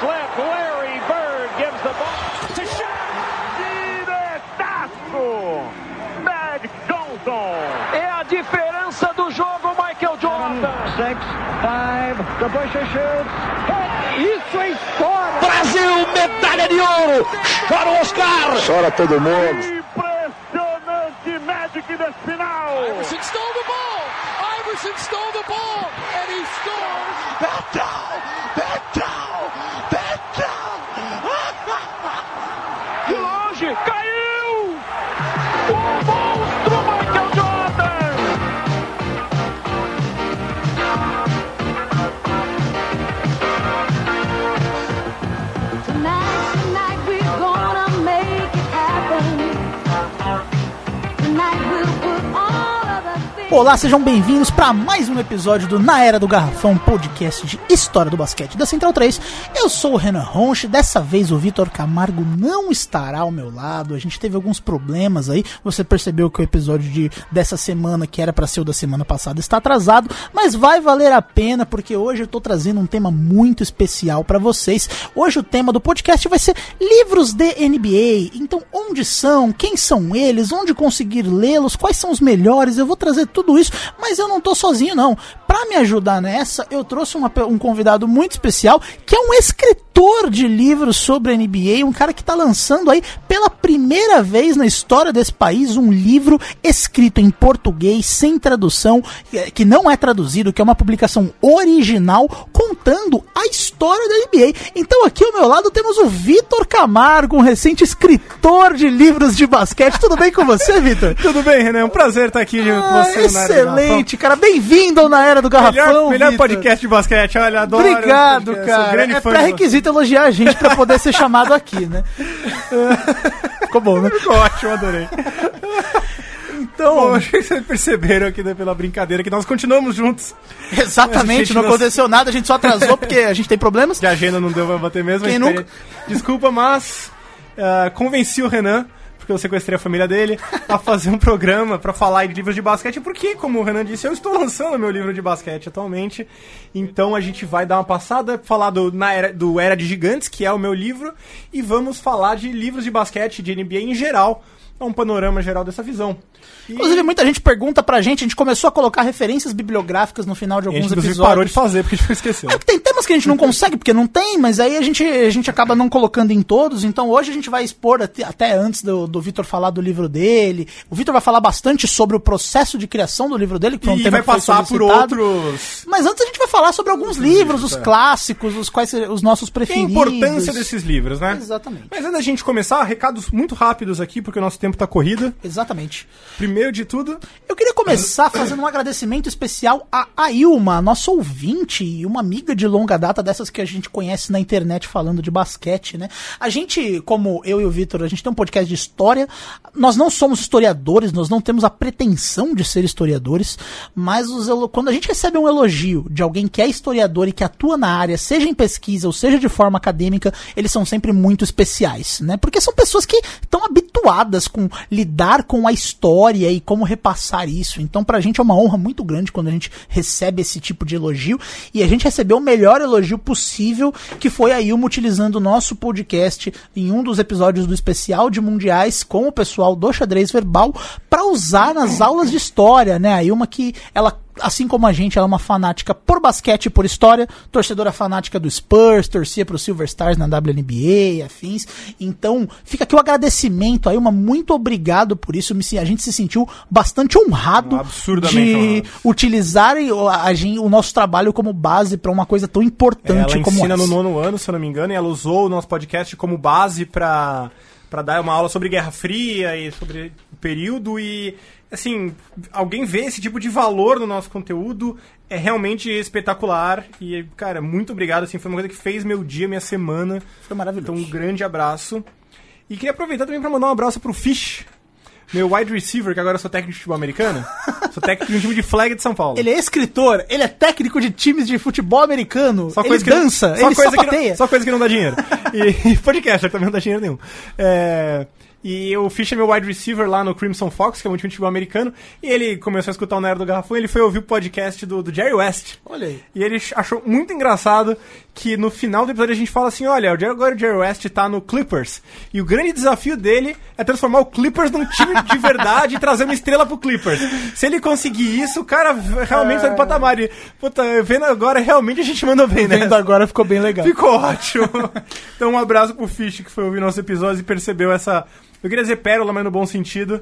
slip. Larry Bird gives the ball to Shaq. Diretaço! Mag Johnson. É a diferença do jogo, Michael Jordan. Six, five, the Busher shoots. Isso é história! Brasil, medalha de ouro! Chora o Oscar! Chora todo mundo. Impressionante Magic nesse final. Iverson stole the ball. Iverson stole the ball, and he scores. Olá, sejam bem-vindos para mais um episódio do Na Era do Garrafão, podcast de história do basquete da Central 3. Eu sou o Renan Ronche, dessa vez o Vitor Camargo não estará ao meu lado. A gente teve alguns problemas aí. Você percebeu que o episódio de, dessa semana, que era para ser o da semana passada, está atrasado, mas vai valer a pena porque hoje eu tô trazendo um tema muito especial para vocês. Hoje o tema do podcast vai ser livros de NBA. Então, onde são? Quem são eles? Onde conseguir lê-los? Quais são os melhores? Eu vou trazer tudo isso, mas eu não tô sozinho não. Para me ajudar nessa, eu trouxe uma um convidado muito especial, que é um escritor de livros sobre NBA, um cara que tá lançando aí pela primeira vez na história desse país um livro escrito em português, sem tradução, eh, que não é traduzido, que é uma publicação original contando a história da NBA. Então aqui ao meu lado temos o Vitor Camargo, um recente escritor de livros de basquete. Tudo bem com você, Vitor? Tudo bem, Renan? É um prazer estar aqui junto com Ah, você Era do excelente, cara. Bem-vindo ao na era do Garrafão. Melhor, melhor podcast de basquete, olha, adoro. Obrigado, cara. É de pré-requisito elogiar a gente pra poder ser chamado aqui, né? Ficou bom, né? Ficou ótimo, adorei. Então, Bom, acho que vocês perceberam aqui né, pela brincadeira que nós continuamos juntos. exatamente, não não- aconteceu nada, a gente só atrasou porque a gente tem problemas. A agenda não deu pra bater mesmo. Quem nunca? Desculpa, mas ah, convenci o Renan, porque eu sequestrei a família dele, a fazer um programa pra falar de livros de basquete, porque, como o Renan disse, eu estou lançando meu livro de basquete atualmente. Então a gente vai dar uma passada, falar do, na era, do Era de Gigantes, que é o meu livro, e vamos falar de livros de basquete, de NBA em geral. É um panorama geral dessa visão. E Inclusive, muita gente pergunta pra gente, a gente começou a colocar referências bibliográficas no final de a gente, alguns episódios. parou de fazer, porque a gente esqueceu. É que tem temas que a gente não consegue, porque não tem, mas aí a gente, a gente acaba não colocando em todos. Então hoje a gente vai expor até, até antes do, do Vitor falar do livro dele. O Vitor vai falar bastante sobre o processo de criação do livro dele, que foi um E tema vai que foi passar por outros Mas antes a gente vai falar sobre alguns livros, os é. clássicos, os quais os nossos E a preferidos. importância desses livros, né? Exatamente. Mas antes da gente começar, recados muito rápidos aqui, porque o nosso tempo tá corrida. Exatamente. Primeiro de tudo, Eu queria começar fazendo um agradecimento especial a Ailma, nossa ouvinte e uma amiga de longa data dessas que a gente conhece na internet falando de basquete, né? A gente, como eu e o Vitor, a gente tem um podcast de história. Nós não somos historiadores, nós não temos a pretensão de ser historiadores, mas os quando a gente recebe um elogio de alguém que é historiador e que atua na área, seja em pesquisa ou seja de forma acadêmica, eles são sempre muito especiais, né? Porque são pessoas que estão habituadas com lidar com a história e como repassar isso. Então, pra gente é uma honra muito grande quando a gente recebe esse tipo de elogio. E a gente recebeu o melhor elogio possível, que foi a Ilma utilizando o nosso podcast em um dos episódios do especial de mundiais com o pessoal do xadrez verbal para usar nas aulas de história, né? A Ilma que ela assim como a gente, ela é uma fanática por basquete e por história, torcedora fanática do Spurs, torcia pro Silver Stars na WNBA e afins. Então, fica aqui o agradecimento aí, uma muito obrigado por isso. A gente se sentiu bastante honrado Absurdamente de honrado. utilizarem o, a gen- o nosso trabalho como base para uma coisa tão importante ela como ensina essa. no nono ano, se eu não me engano, e ela usou o nosso podcast como base pra, pra dar uma aula sobre Guerra Fria e sobre o período e, assim, alguém vê esse tipo de valor no nosso conteúdo é realmente espetacular e, cara, muito obrigado, assim, foi uma coisa que fez meu dia, minha semana. Foi maravilhoso. Então, um grande abraço. E queria aproveitar também pra mandar um abraço pro Fish, meu wide receiver, que agora eu sou técnico de futebol americano. sou técnico de um time de flag de São Paulo. Ele é escritor, ele é técnico de times de futebol americano, Só ele coisa que dança, só ele coisa que não, Só coisa que não dá dinheiro. E, e podcaster também não dá dinheiro nenhum. É, E o Fish é meu wide receiver lá no Crimson Fox, que é um time de futebol americano. E ele começou a escutar o Nero do Garrafão e ele foi ouvir o podcast do, do Jerry West. Olha aí. E ele achou muito engraçado que no final do episódio a gente fala assim: olha, agora o Jerry West tá no Clippers. E o grande desafio dele é transformar o Clippers num time de verdade e trazer uma estrela pro Clippers. Se ele conseguir isso, o cara realmente sai do patamar. E, puta, vendo agora, realmente a gente mandou bem, né? Vendo agora ficou bem legal. Ficou ótimo. Então, um abraço pro Fish que foi ouvir nosso episódio e percebeu essa. Eu queria dizer pérola, mas no bom sentido.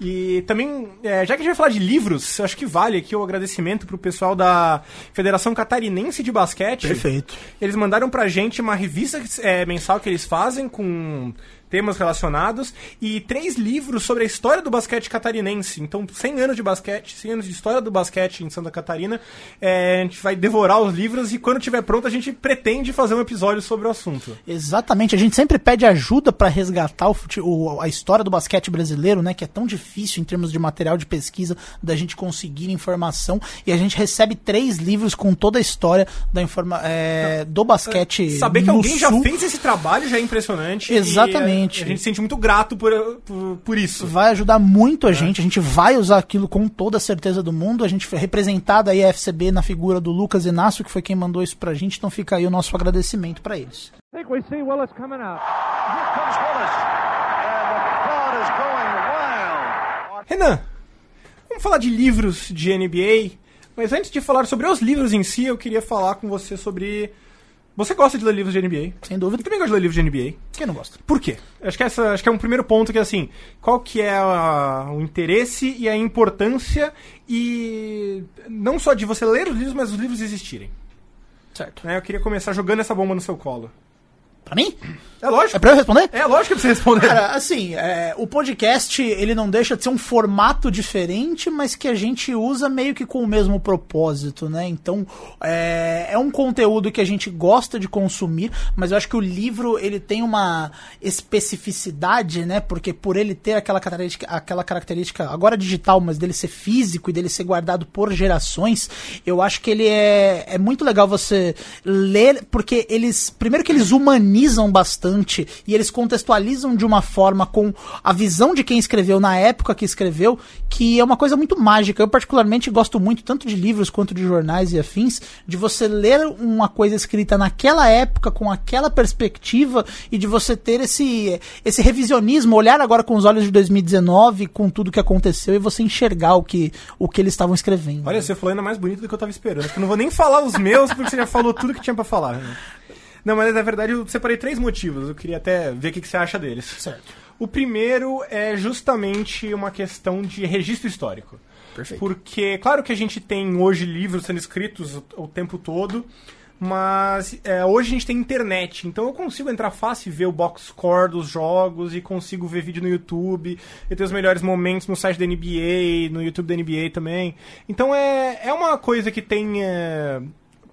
E também, é, já que a gente vai falar de livros, acho que vale aqui o agradecimento pro pessoal da Federação Catarinense de Basquete. Perfeito. Eles mandaram pra gente uma revista é, mensal que eles fazem com temas relacionados e três livros sobre a história do basquete catarinense. Então, 100 anos de basquete, 100 anos de história do basquete em Santa Catarina. É, a gente vai devorar os livros e quando tiver pronto a gente pretende fazer um episódio sobre o assunto. Exatamente, a gente sempre pede ajuda pra resgatar o, o- a história do basquete brasileiro, né? Que é tão difícil em termos de material de pesquisa da gente conseguir informação. E a gente recebe três livros com toda a história da informa é, do basquete. Saber que alguém já Sul. fez esse trabalho já é impressionante. Exatamente. E, é, a gente se sente muito grato por, por, por isso. vai ajudar muito a gente. A gente vai usar aquilo com toda a certeza do mundo. A gente foi representado aí a FCB na figura do Lucas Inácio, que foi quem mandou isso pra gente. Então fica aí o nosso agradecimento pra eles. I think we see Willis coming out. Here comes Willis. And the crowd is going wild. Renan, vamos falar de livros de NBA. Mas antes de falar sobre os livros em si, eu queria falar com você sobre. Você gosta de ler livros de NBA? Sem dúvida. Eu também gosto de ler livros de NBA. Quem não gosta? Por quê? Acho que, essa, acho que é um primeiro ponto que é assim, qual que é a- o interesse e a importância e não só de você ler os livros, mas os livros existirem. Certo. né? Eu queria começar jogando essa bomba no seu colo. Pra mim? É lógico. É pra eu responder? É lógico que você responder. Cara, assim, é, o podcast, ele não deixa de ser um formato diferente, mas que a gente usa meio que com o mesmo propósito, né? Então, é, é um conteúdo que a gente gosta de consumir, mas eu acho que o livro, ele tem uma especificidade, né? Porque por ele ter aquela característica, aquela característica agora digital, mas dele ser físico e dele ser guardado por gerações, eu acho que ele é, é muito legal você ler, porque eles, primeiro que eles humanizam bastante e eles contextualizam de uma forma com a visão de quem escreveu na época que escreveu, que é uma coisa muito mágica. Eu particularmente gosto muito tanto de livros quanto de jornais e afins, de você ler uma coisa escrita naquela época com aquela perspectiva e de você ter esse esse revisionismo, olhar agora com os olhos de 2019, com tudo que aconteceu e você enxergar o que o que eles estavam escrevendo. Olha, você falou ainda mais bonito do que eu tava esperando. Eu não vou nem falar os meus, porque você já falou tudo que tinha pra falar. né? Não, mas na verdade eu separei três motivos. Eu queria até ver o que que você acha deles. Certo. O primeiro é justamente uma questão de registro histórico. Perfeito. Porque, claro que a gente tem hoje livros sendo escritos o, o tempo todo, mas é, hoje a gente tem internet, então eu consigo entrar fácil e ver o box score dos jogos e consigo ver vídeo no YouTube, eu tenho os melhores momentos no site da NBA, no YouTube da NBA também. Então é, é uma coisa que tem é,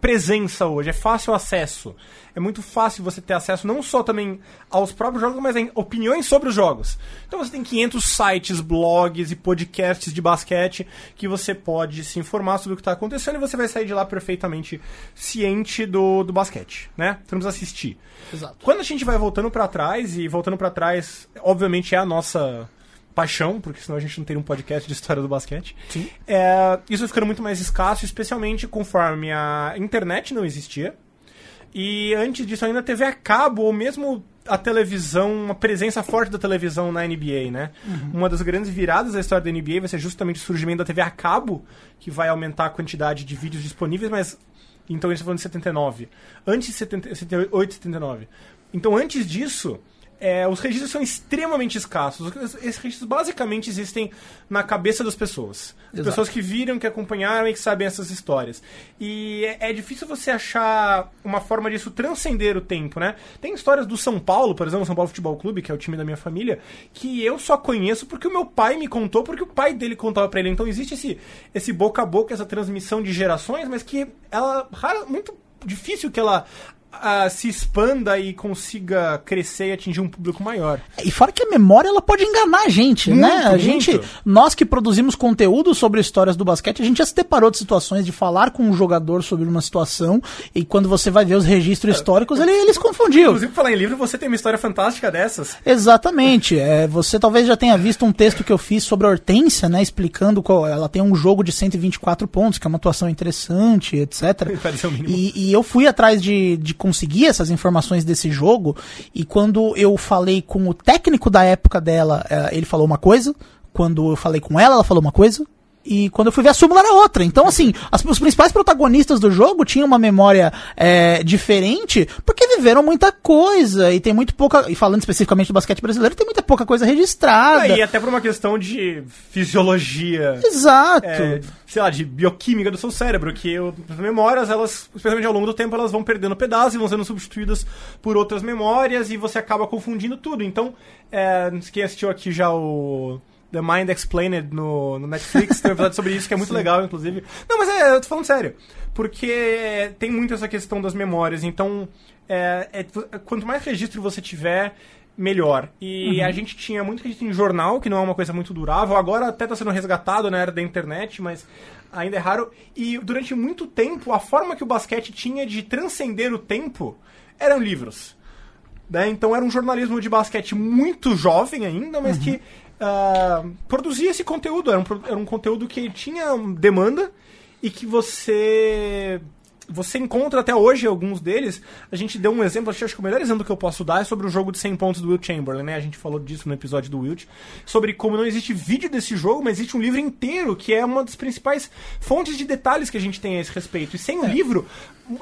presença hoje, é fácil acesso. É muito fácil você ter acesso não só também aos próprios jogos, mas em opiniões sobre os jogos. Então você tem 500 sites, blogs e podcasts de basquete que você pode se informar sobre o que está acontecendo e você vai sair de lá perfeitamente ciente do, do basquete, né? Você não precisa assistir. Exato. Quando a gente vai voltando pra trás, e voltando pra trás, obviamente é a nossa paixão, porque senão a gente não teria um podcast de história do basquete. Sim. É, isso ficando muito mais escasso, especialmente conforme a internet não existia. E antes disso ainda a TV a cabo, ou mesmo a televisão, uma presença forte da televisão na NBA, né? Uma das grandes viradas da história da NBA vai ser justamente o surgimento da TV a cabo, que vai aumentar a quantidade de vídeos disponíveis, mas então tá falando de 79. Antes de 70, 78, 79. Então antes disso, é, os registros são extremamente escassos. Esses registros basicamente existem na cabeça das pessoas. As Exato. pessoas que viram, que acompanharam e que sabem essas histórias. E é, é difícil você achar uma forma disso transcender o tempo, né? Tem histórias do São Paulo, por exemplo, o São Paulo Futebol Clube, que é o time da minha família, que eu só conheço porque o meu pai me contou, porque o pai dele contava pra ele. Então existe esse, esse boca a boca, essa transmissão de gerações, mas que ela rara- muito difícil que ela ah, se expanda e consiga crescer e atingir um público maior. E fora que a memória ela pode enganar a gente, Muito, né? A muito. gente, nós que produzimos conteúdo sobre histórias do basquete, a gente já se deparou de situações de falar com um jogador sobre uma situação e quando você vai ver os registros históricos, ele, eles confundiu. Inclusive, falar em livro, você tem uma história fantástica dessas. Exatamente. É, você talvez já tenha visto um texto que eu fiz sobre a Hortência, né? Explicando qual. Ela tem um jogo de 124 pontos, que é uma atuação interessante, etc. E, e eu fui atrás de, de conseguir essas informações desse jogo. E quando eu falei com o técnico da época dela, eh, ele falou uma coisa. Quando eu falei com ela, ela falou uma coisa. E quando eu fui ver a súmula era outra. Então, assim, as- os principais protagonistas do jogo tinham uma memória é, diferente porque viveram muita coisa. E tem muito pouca. E falando especificamente do basquete brasileiro, tem muita pouca coisa registrada. e até por uma questão de fisiologia. Exato. é, sei lá, de bioquímica do seu cérebro, que o- as memórias, elas, especialmente ao longo do tempo, elas vão perdendo pedaços e vão sendo substituídas por outras memórias e você acaba confundindo tudo. Então, é, quem assistiu aqui já o The Mind Explained no, no Netflix, tem um episódio sobre isso que é muito legal, inclusive. Não, mas é, eu tô falando sério. Porque tem muito essa questão das memórias, então, é, é- quanto mais registro você tiver, melhor. E a gente tinha muito registro em jornal, que não é uma coisa muito durável. Agora até está sendo resgatado na era da internet, mas ainda é raro. E durante muito tempo, a forma que o basquete tinha de transcender o tempo eram livros. né? Então era um jornalismo de basquete muito jovem ainda, mas que produzia esse conteúdo. Era um, era um conteúdo que tinha demanda e que você você encontra até hoje alguns deles. A gente deu um exemplo, acho que o melhor exemplo que eu posso dar é sobre o jogo de 100 pontos do Will Chamberlain, né? A gente falou disso no episódio do Wilt, sobre como não existe vídeo desse jogo, mas existe um livro inteiro, que é uma das principais fontes de detalhes que a gente tem a esse respeito. E sem o livro,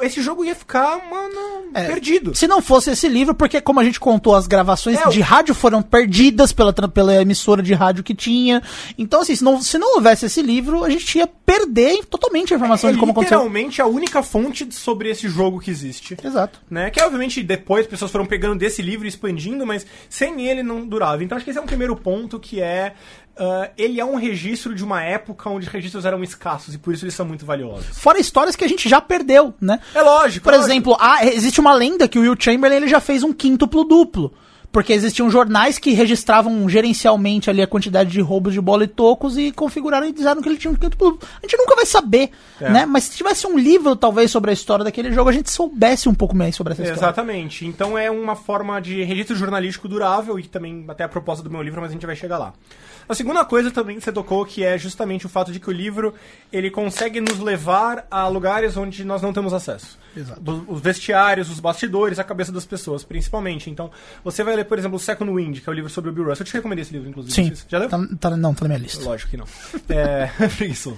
esse jogo ia ficar, mano, É, perdido. Se não fosse esse livro, porque como a gente contou, as gravações É, de rádio foram perdidas pela, pela emissora de rádio que tinha. Então, assim, se não, se não houvesse esse livro, a gente ia perder totalmente a informação é de como aconteceu. literalmente a única fonte sobre esse jogo que existe. Exato. Né? Que obviamente depois as pessoas foram pegando desse livro e expandindo, mas sem ele não durava. Então acho que esse é um primeiro ponto que é. ah, ele é um registro de uma época onde registros eram escassos e por isso eles são muito valiosos. Fora histórias que a gente já perdeu, né? É lógico. Por é lógico. exemplo, há- existe uma lenda que o Will Chamberlain ele já fez um quíntuplo duplo. Porque existiam jornais que registravam gerencialmente ali a quantidade de roubos de bola e tocos e configuraram e disseram que ele tinha um duplo. A gente nunca vai saber, É. né? Mas se tivesse um livro, talvez, sobre a história daquele jogo, a gente soubesse um pouco mais sobre essa história. Exatamente. Então é uma forma de registro jornalístico durável e também até a proposta do meu livro, mas a gente vai chegar lá. A segunda coisa também que você tocou, que é justamente o fato de que o livro ele consegue nos levar a lugares onde nós não temos acesso. Exato. Os vestiários, os bastidores, a cabeça das pessoas, principalmente. Então, você vai ler, por exemplo, o Second Wind, que é o livro sobre o Bill Russell. Eu te recomendei esse livro, inclusive. Sim. Já leu? Tá, tá- não, tá na minha lista. Lógico que não. É, preguiçoso.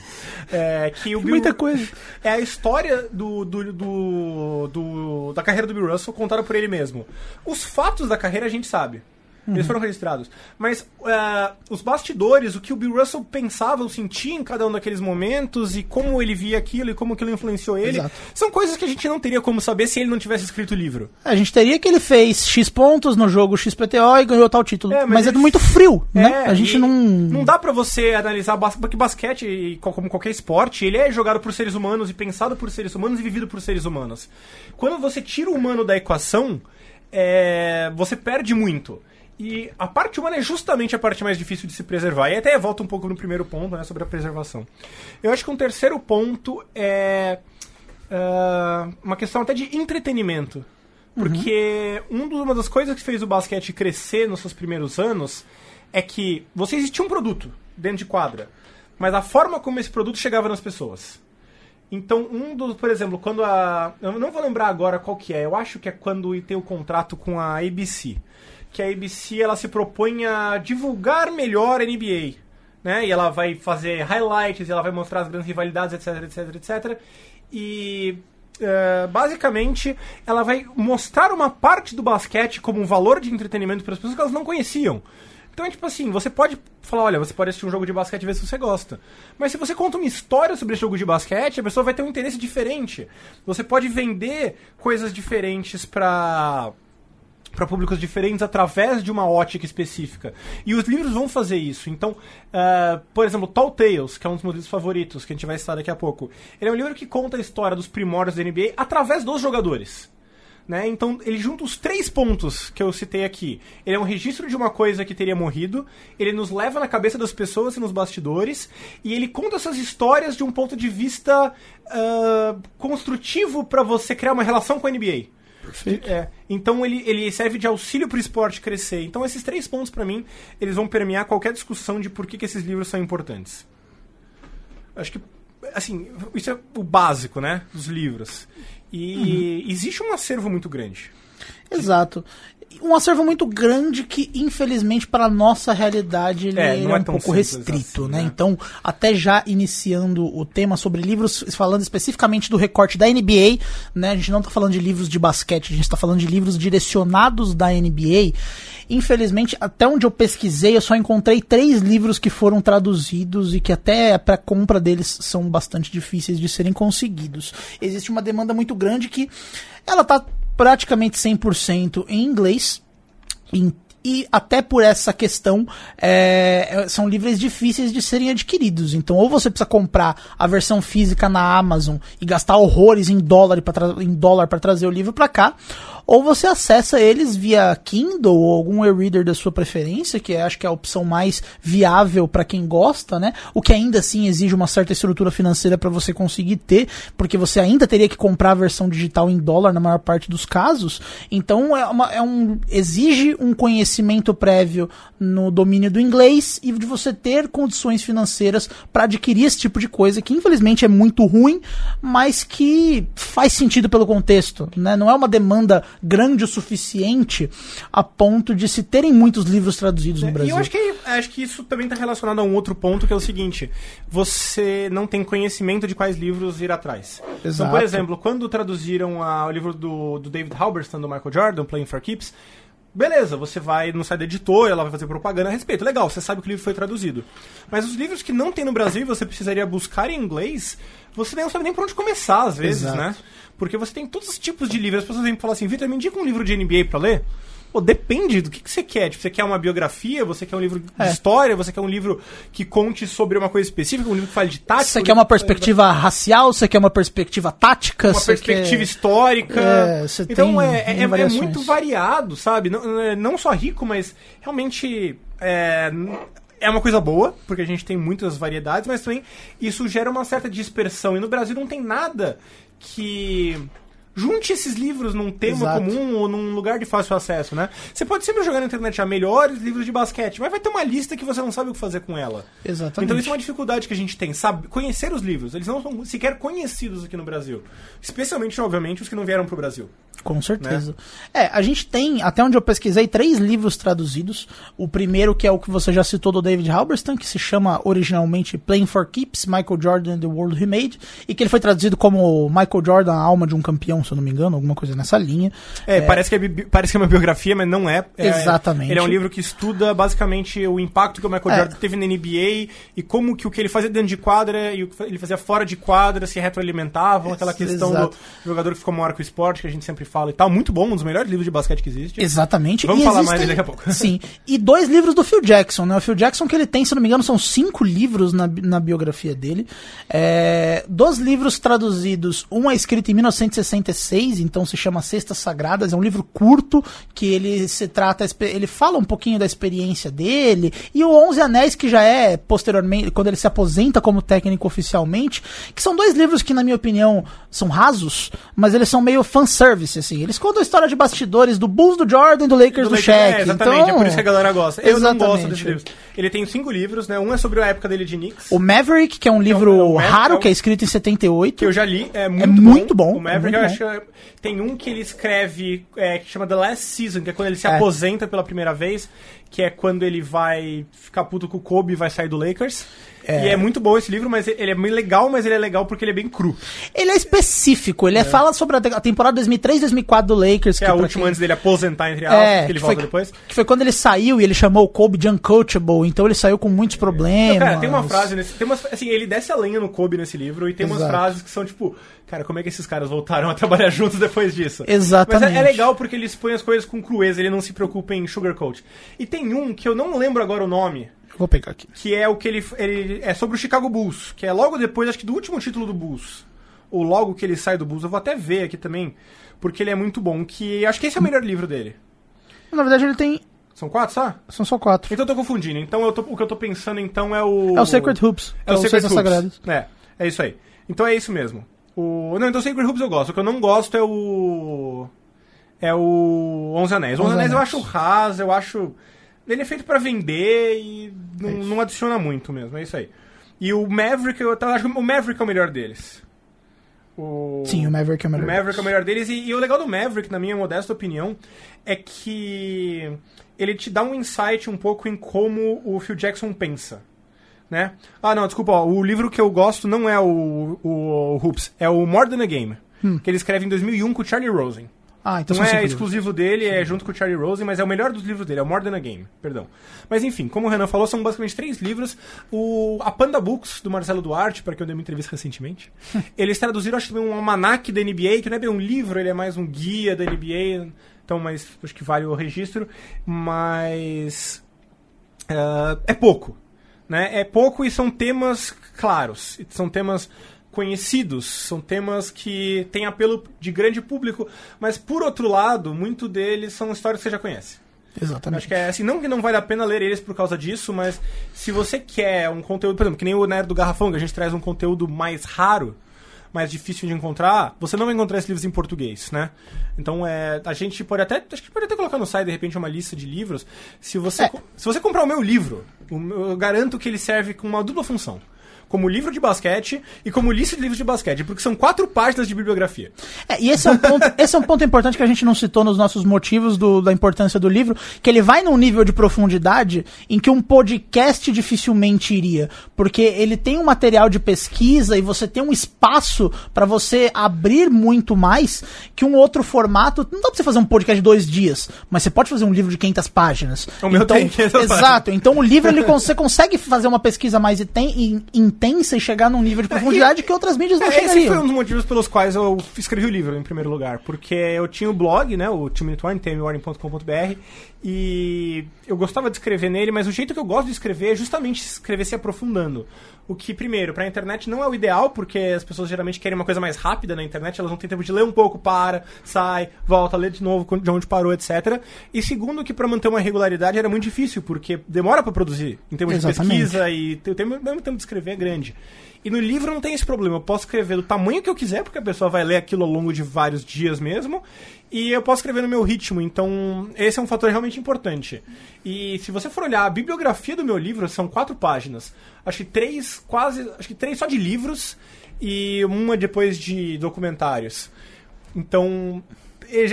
É, que o Bill, Muita coisa. É a história do, do, do- do- da carreira do Bill Russell contada por ele mesmo. Os fatos da carreira a gente sabe. Uhum. Eles foram registrados. Mas é, os bastidores, o que o Bill Russell pensava ou sentia em cada um daqueles momentos e como ele via aquilo e como aquilo influenciou ele, Exato. são coisas que a gente não teria como saber se ele não tivesse escrito o livro. A gente teria que ele fez X pontos no jogo XPTO e ganhou tal título. É, mas mas é muito frio, né? É, A gente não. Não dá pra você analisar bas- porque basquete, co- como qualquer esporte, ele é jogado por seres humanos e pensado por seres humanos e vivido por seres humanos. Quando você tira o humano da equação, é, você perde muito. E a parte humana é justamente a parte mais difícil de se preservar. E até volta um pouco no primeiro ponto, né, sobre a preservação. Eu acho que um terceiro ponto é ah, uma questão até de entretenimento. Porque um dos- uma das coisas que fez o basquete crescer nos seus primeiros anos é que você existia um produto dentro de quadra, mas a forma como esse produto chegava nas pessoas. Então, um dos, por exemplo, quando a. Eu não vou lembrar agora qual que é, eu acho que é quando tem o contrato com a ABC. Que a ABC ela se propõe a divulgar melhor a NBA. Né? E ela vai fazer highlights, ela vai mostrar as grandes rivalidades, etc, etc, etc. E é, basicamente ela vai mostrar uma parte do basquete como um valor de entretenimento para as pessoas que elas não conheciam. Então é tipo assim, você pode falar, olha, você pode assistir um jogo de basquete e ver se você gosta. Mas se você conta uma história sobre esse jogo de basquete, a pessoa vai ter um interesse diferente. Você pode vender coisas diferentes para para públicos diferentes através de uma ótica específica. E os livros vão fazer isso. Então, ah, por exemplo, Tall Tales, que é um dos meus livros favoritos, que a gente vai citar daqui a pouco. Ele é um livro que conta a história dos primórdios da NBA através dos jogadores. Né? Então ele junta os três pontos que eu citei aqui. Ele é um registro de uma coisa que teria morrido, ele nos leva na cabeça das pessoas e nos bastidores, e ele conta essas histórias de um ponto de vista ah, construtivo para você criar uma relação com a NBA. Perfeito. É, então ele, ele serve de auxílio pro esporte crescer. Então esses três pontos, pra mim, eles vão permear qualquer discussão de por que, que esses livros são importantes. Acho que, assim, isso é o básico, né, dos livros. E existe um acervo muito grande. Exato. Um acervo muito grande que, infelizmente, para a nossa realidade, ele É, é, é um pouco restrito, assim, né? né? Então, até já iniciando o tema sobre livros, falando especificamente do recorte da NBA, né? A gente não está falando de livros de basquete, a gente está falando de livros direcionados da NBA. Infelizmente, até onde eu pesquisei, eu só encontrei três livros que foram traduzidos e que até para compra deles são bastante difíceis de serem conseguidos. Existe uma demanda muito grande que ela tá praticamente 100% em inglês. Em- e até por essa questão, é, são livros difíceis de serem adquiridos. Então, ou você precisa comprar a versão física na Amazon e gastar horrores em dólar para em dólar para trazer o livro para cá, ou você acessa eles via Kindle ou algum e-reader da sua preferência, que é, acho que é a opção mais viável para quem gosta, né? O que ainda assim exige uma certa estrutura financeira para você conseguir ter, porque você ainda teria que comprar a versão digital em dólar na maior parte dos casos. Então é, uma- é um exige um conhecimento prévio no domínio do inglês e de você ter condições financeiras para adquirir esse tipo de coisa que infelizmente é muito ruim, mas que faz sentido pelo contexto, né? Não é uma demanda grande o suficiente a ponto de se terem muitos livros traduzidos no E Brasil. eu acho que, acho que isso também está relacionado a um outro ponto, que é o seguinte: você não tem conhecimento de quais livros ir atrás. Então, Exato. por exemplo, quando traduziram a- o livro do, do David Halberstam, do Michael Jordan, Playing for Keeps, beleza, você vai no site da editora, ela vai fazer propaganda a respeito. Legal, você sabe que o livro foi traduzido. Mas os livros que não tem no Brasil e você precisaria buscar em inglês, você não sabe nem por onde começar, às vezes, Exato. né? Porque você tem todos os tipos de livros. As pessoas vêm falar assim, Vitor, me indica um livro de NBA pra ler. Pô, depende do que, que você quer. Tipo, você quer uma biografia, você quer um livro de É. história, você quer um livro que conte sobre uma coisa específica, um livro que fale de tática. Você um quer uma que de- perspectiva racial? Você quer uma perspectiva tática? uma perspectiva quer- histórica. É, então é, é- é variações. muito variado, sabe? Não, é- não só rico, mas realmente é, é uma coisa boa, porque a gente tem muitas variedades, mas também isso gera uma certa dispersão. E no Brasil não tem nada que junte esses livros num tema Exato. comum ou num lugar de fácil acesso, né? Você pode sempre jogar na internet a melhores livros de basquete, mas vai ter uma lista que você não sabe o que fazer com ela. Exatamente. Então isso é uma dificuldade que a gente tem, sabe? Conhecer os livros. Eles não são sequer conhecidos aqui no Brasil. Especialmente, obviamente, os que não vieram pro Brasil. Com certeza. É, a gente tem, até onde eu pesquisei, três livros traduzidos. O primeiro, que é o que você já citou do David Halberstam, que se chama originalmente Playing for Keeps, Michael Jordan and the World He Made, e que ele foi traduzido como Michael Jordan, a alma de um campeão, se eu não me engano, alguma coisa nessa linha. É, Parece, que é, parece que é uma biografia, mas não é. É- Exatamente. Ele é um livro que estuda basicamente o impacto que o Michael É. Jordan teve na NBA e como que o que ele fazia dentro de quadra e o que ele fazia fora de quadra se retroalimentavam, aquela questão Exato. do jogador que ficou maior que o esporte, que a gente sempre fala e tal. Muito bom, um dos melhores livros de basquete que existe. Exatamente. Vamos E falar existem- mais dele daqui a pouco. Sim. E dois livros do Phil Jackson, né? O Phil Jackson que ele tem, se não me engano, são cinco livros na, na biografia dele. É, dos livros traduzidos, um é escrito em 1966, então se chama Cestas Sagradas. É um livro curto que ele se trata, ele fala um pouquinho da experiência dele. E o Onze Anéis, que já é posteriormente, quando ele se aposenta como técnico oficialmente, que são dois livros que, na minha opinião, são rasos, mas eles são meio fanservice, assim. Eles contam a história de bastidores do Bulls do Jordan do Lakers do, Lakers, Shaq. É, exatamente, então, é por isso que a galera gosta. Eu não gosto Exatamente. desses livros. Ele tem cinco livros, né? Um é sobre a época dele de Knicks. O Maverick, que é um livro o Maverick raro, é um- que é escrito em 78. que eu já li, é muito, É muito bom, O Maverick, é eu muito acho tem um que ele escreve, é, que chama The Last Season, que é quando ele se É. aposenta pela primeira vez, que é quando ele vai ficar puto com o Kobe e vai sair do Lakers. É. E é muito bom esse livro, mas ele é bem legal, mas ele é legal porque ele é bem cru. Ele é específico, ele é. fala sobre a, te- a temporada 2003-2004 do Lakers. Que é a última quem- antes dele aposentar, entre aspas, É, que ele que volta foi, depois. que foi quando ele saiu e ele chamou o Kobe de uncoachable, então ele saiu com muitos problemas. Cara, tem uma frase nesse. Tem umas, assim, ele desce a lenha no Kobe nesse livro e tem umas Exato. frases que são tipo. Cara, como é que esses caras voltaram a trabalhar juntos depois disso? Exatamente. Mas é, é legal porque ele expõe as coisas com crueza, ele não se preocupa em sugarcoat. E tem um que eu não lembro agora o nome, Vou pegar aqui. que é o que ele, ele. É sobre o Chicago Bulls, que é logo depois, acho que do último título do Bulls. ou logo que ele sai do Bulls, eu vou até ver aqui também, porque ele é muito bom, que acho que esse é o melhor livro dele. Na verdade, ele tem. São quatro só? São só quatro. Então eu tô confundindo. Então eu tô- o que eu tô pensando então é o. É o Sacred Hoops. É o Secret Ciências Hoops. Sagradas. É, é isso aí. Então é isso mesmo. O... Não, então o Sacred Hoops eu gosto. O que eu não gosto é o. É o Onze Anéis. O Onze Onze Anéis eu Anéis. acho raso, eu acho. Ele é feito pra vender e não, não adiciona muito mesmo, é isso aí. E o Maverick, eu acho que o Maverick é o melhor deles. O... Sim, o Maverick é o melhor. O Maverick é o melhor deles. E, e o legal do Maverick, na minha modesta opinião, é que ele te dá um insight um pouco em como o Phil Jackson pensa. Né? Ah, não, desculpa, ó, o livro que eu gosto não é o, o, Hoops, é o More Than a Game, que ele escreve em 2001 com o Charlie Rosen. Ah, então Não é exclusivo dele, é junto com o Charlie Rosen, mas é o melhor dos livros dele, é o More Than a Game, perdão. Mas enfim, como o Renan falou, são basicamente três livros. O, a Panda Books, do Marcelo Duarte, para quem eu dei uma entrevista recentemente, eles traduziram, acho que um almanac da NBA, que não é bem um livro, ele é mais um guia da NBA, então, mas acho que vale o registro, mas ah, é pouco. Né? É pouco e são temas claros, são temas conhecidos, são temas que têm apelo de grande público, mas por outro lado, muito deles são histórias que você já conhece. Exatamente. Acho que é assim, não que não vale a pena ler eles por causa disso, mas se você quer um conteúdo, por exemplo, que nem o Nerd do Garrafão, que a gente traz um conteúdo mais raro, mais difícil de encontrar, você não vai encontrar esses livros em português, né? Então, é, a gente pode até, acho que pode até colocar no site de repente uma lista de livros. Se você, É. se você comprar o meu livro, eu garanto que ele serve com uma dupla função. Como livro de basquete e como lista de livros de basquete, porque são quatro páginas de bibliografia. É, e esse é, um ponto, esse é um ponto importante que a gente não citou nos nossos motivos do- da importância do livro, que ele vai num nível de profundidade em que um podcast dificilmente iria, porque ele tem um material de pesquisa e você tem um espaço pra você abrir muito mais que um outro formato. Não dá pra você fazer um podcast de dois dias, mas você pode fazer um livro de 500 páginas. O meu então, tem 500 Exato. páginas. Então o livro ele, você consegue fazer uma pesquisa mais iten- in- intensa e chegar num nível de profundidade que outras mídias não É, esse foi chegariam. um dos motivos pelos quais eu escrevi o livro, em primeiro lugar. Porque eu tinha o blog, né, o Two Minute Warning, tmwarning.com.br, e eu gostava de escrever nele, mas o jeito que eu gosto de escrever é justamente escrever se aprofundando. O que, primeiro, pra internet não é o ideal, porque as pessoas geralmente querem uma coisa mais rápida na internet, elas não têm tempo de ler um pouco, para, sai, volta, lê de novo de onde parou, etc. E segundo, que pra manter uma regularidade era muito difícil, porque demora pra produzir, em termos Exatamente. de pesquisa, e o tempo, mesmo tempo de escrever é grande. E no livro não tem esse problema. Eu posso escrever do tamanho que eu quiser, porque a pessoa vai ler aquilo ao longo de vários dias mesmo. E eu posso escrever no meu ritmo. Então, esse é um fator realmente importante. E se você for olhar a bibliografia do meu livro, são quatro páginas. Acho que três, quase. Acho que três só de livros e uma depois de documentários. Então,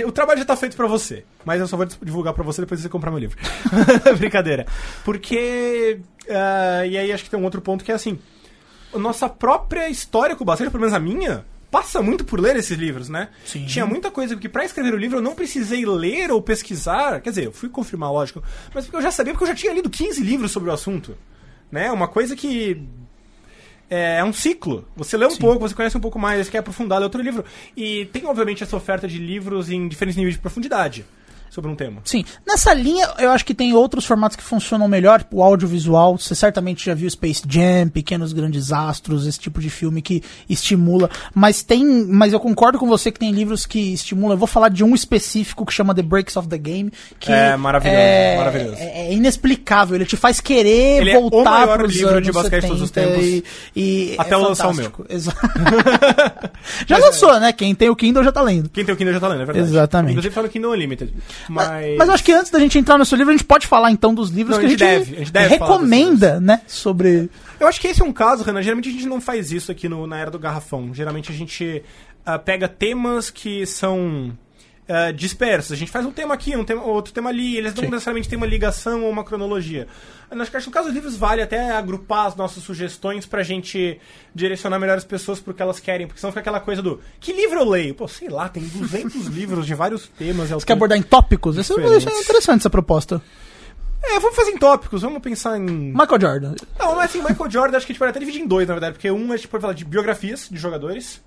o trabalho já tá feito pra você. Mas eu só vou divulgar pra você depois de você comprar meu livro. Brincadeira. Porque. ah, e aí acho que tem um outro ponto que é assim. A nossa própria história com o basquete, pelo menos a minha, passa muito por ler esses livros, né? Sim. Tinha muita coisa que pra escrever o livro eu não precisei ler ou pesquisar. Quer dizer, eu fui confirmar, lógico. Mas porque eu já sabia, porque eu já tinha lido 15 livros sobre o assunto. Né? Uma coisa que é, é um ciclo. Você lê um pouco, você conhece um pouco mais, você quer aprofundar, lê outro livro. E tem, obviamente, essa oferta de livros em diferentes níveis de profundidade sobre um tema. Sim. Nessa linha, eu acho que tem outros formatos que funcionam melhor, o audiovisual. Você certamente já viu Space Jam, Pequenos Grandes Astros, esse tipo de filme que estimula. Mas tem. Mas eu concordo com você que tem livros que estimulam. Eu vou falar de um específico que chama The Breaks of the Game. Que É maravilhoso, é, maravilhoso. É, é inexplicável. Ele te faz querer Ele é o voltar maior pros livro anos de basquete de todos os 70 tempos. E, e Até é eu lançar o meu. já lançou, né? Quem tem o Kindle já tá lendo. Quem tem o Kindle já tá lendo, é verdade. Exatamente. Inclusive fala Kindle Unlimited. Mas, Mas eu acho que antes da gente entrar no seu livro, a gente pode falar então dos livros Não, que a gente, deve, a gente deve recomenda, né? Sobre. Eu acho que esse é um caso, Renan. Geralmente a gente não faz isso aqui no- na Era do Garrafão. Geralmente a gente ah, pega temas que são ah, dispersos. A gente faz um tema aqui, um tema, outro tema ali. Eles não Sim. necessariamente têm uma ligação ou uma cronologia. Acho que, no caso dos livros vale até agrupar as nossas sugestões pra gente direcionar melhor as pessoas pro que elas querem. Porque senão fica aquela coisa do que livro eu leio? Pô, sei lá, tem 200 livros de vários temas. Você quer abordar em tópicos? Eu Diferentes. achei interessante essa proposta. É, vamos fazer em tópicos. Vamos pensar em... Michael Jordan. Não, é assim, Michael Jordan, acho que a gente pode até dividir em dois, na verdade, porque um a gente pode falar de biografias de jogadores.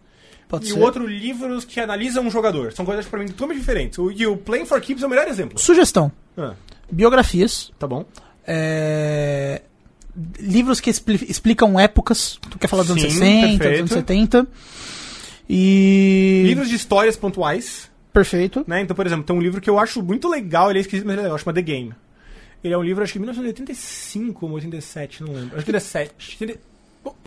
Pode e ser. o outro, livros que analisam um jogador. São coisas, pra mim, totalmente diferentes. O, e o Playing for Keeps é o melhor exemplo. Sugestão: Ah, biografias. tá bom. é, Livros que expli- explicam épocas. Tu quer falar dos anos Sim, 60, dos perfeito. anos 70. E. Livros de histórias pontuais, Perfeito. né? Então, por exemplo, tem um livro que eu acho muito legal, ele é esquisito, mas ele é legal, chama The Game. Ele é um livro, acho que de 1985 ou 87, não lembro. Acho que ele é 7.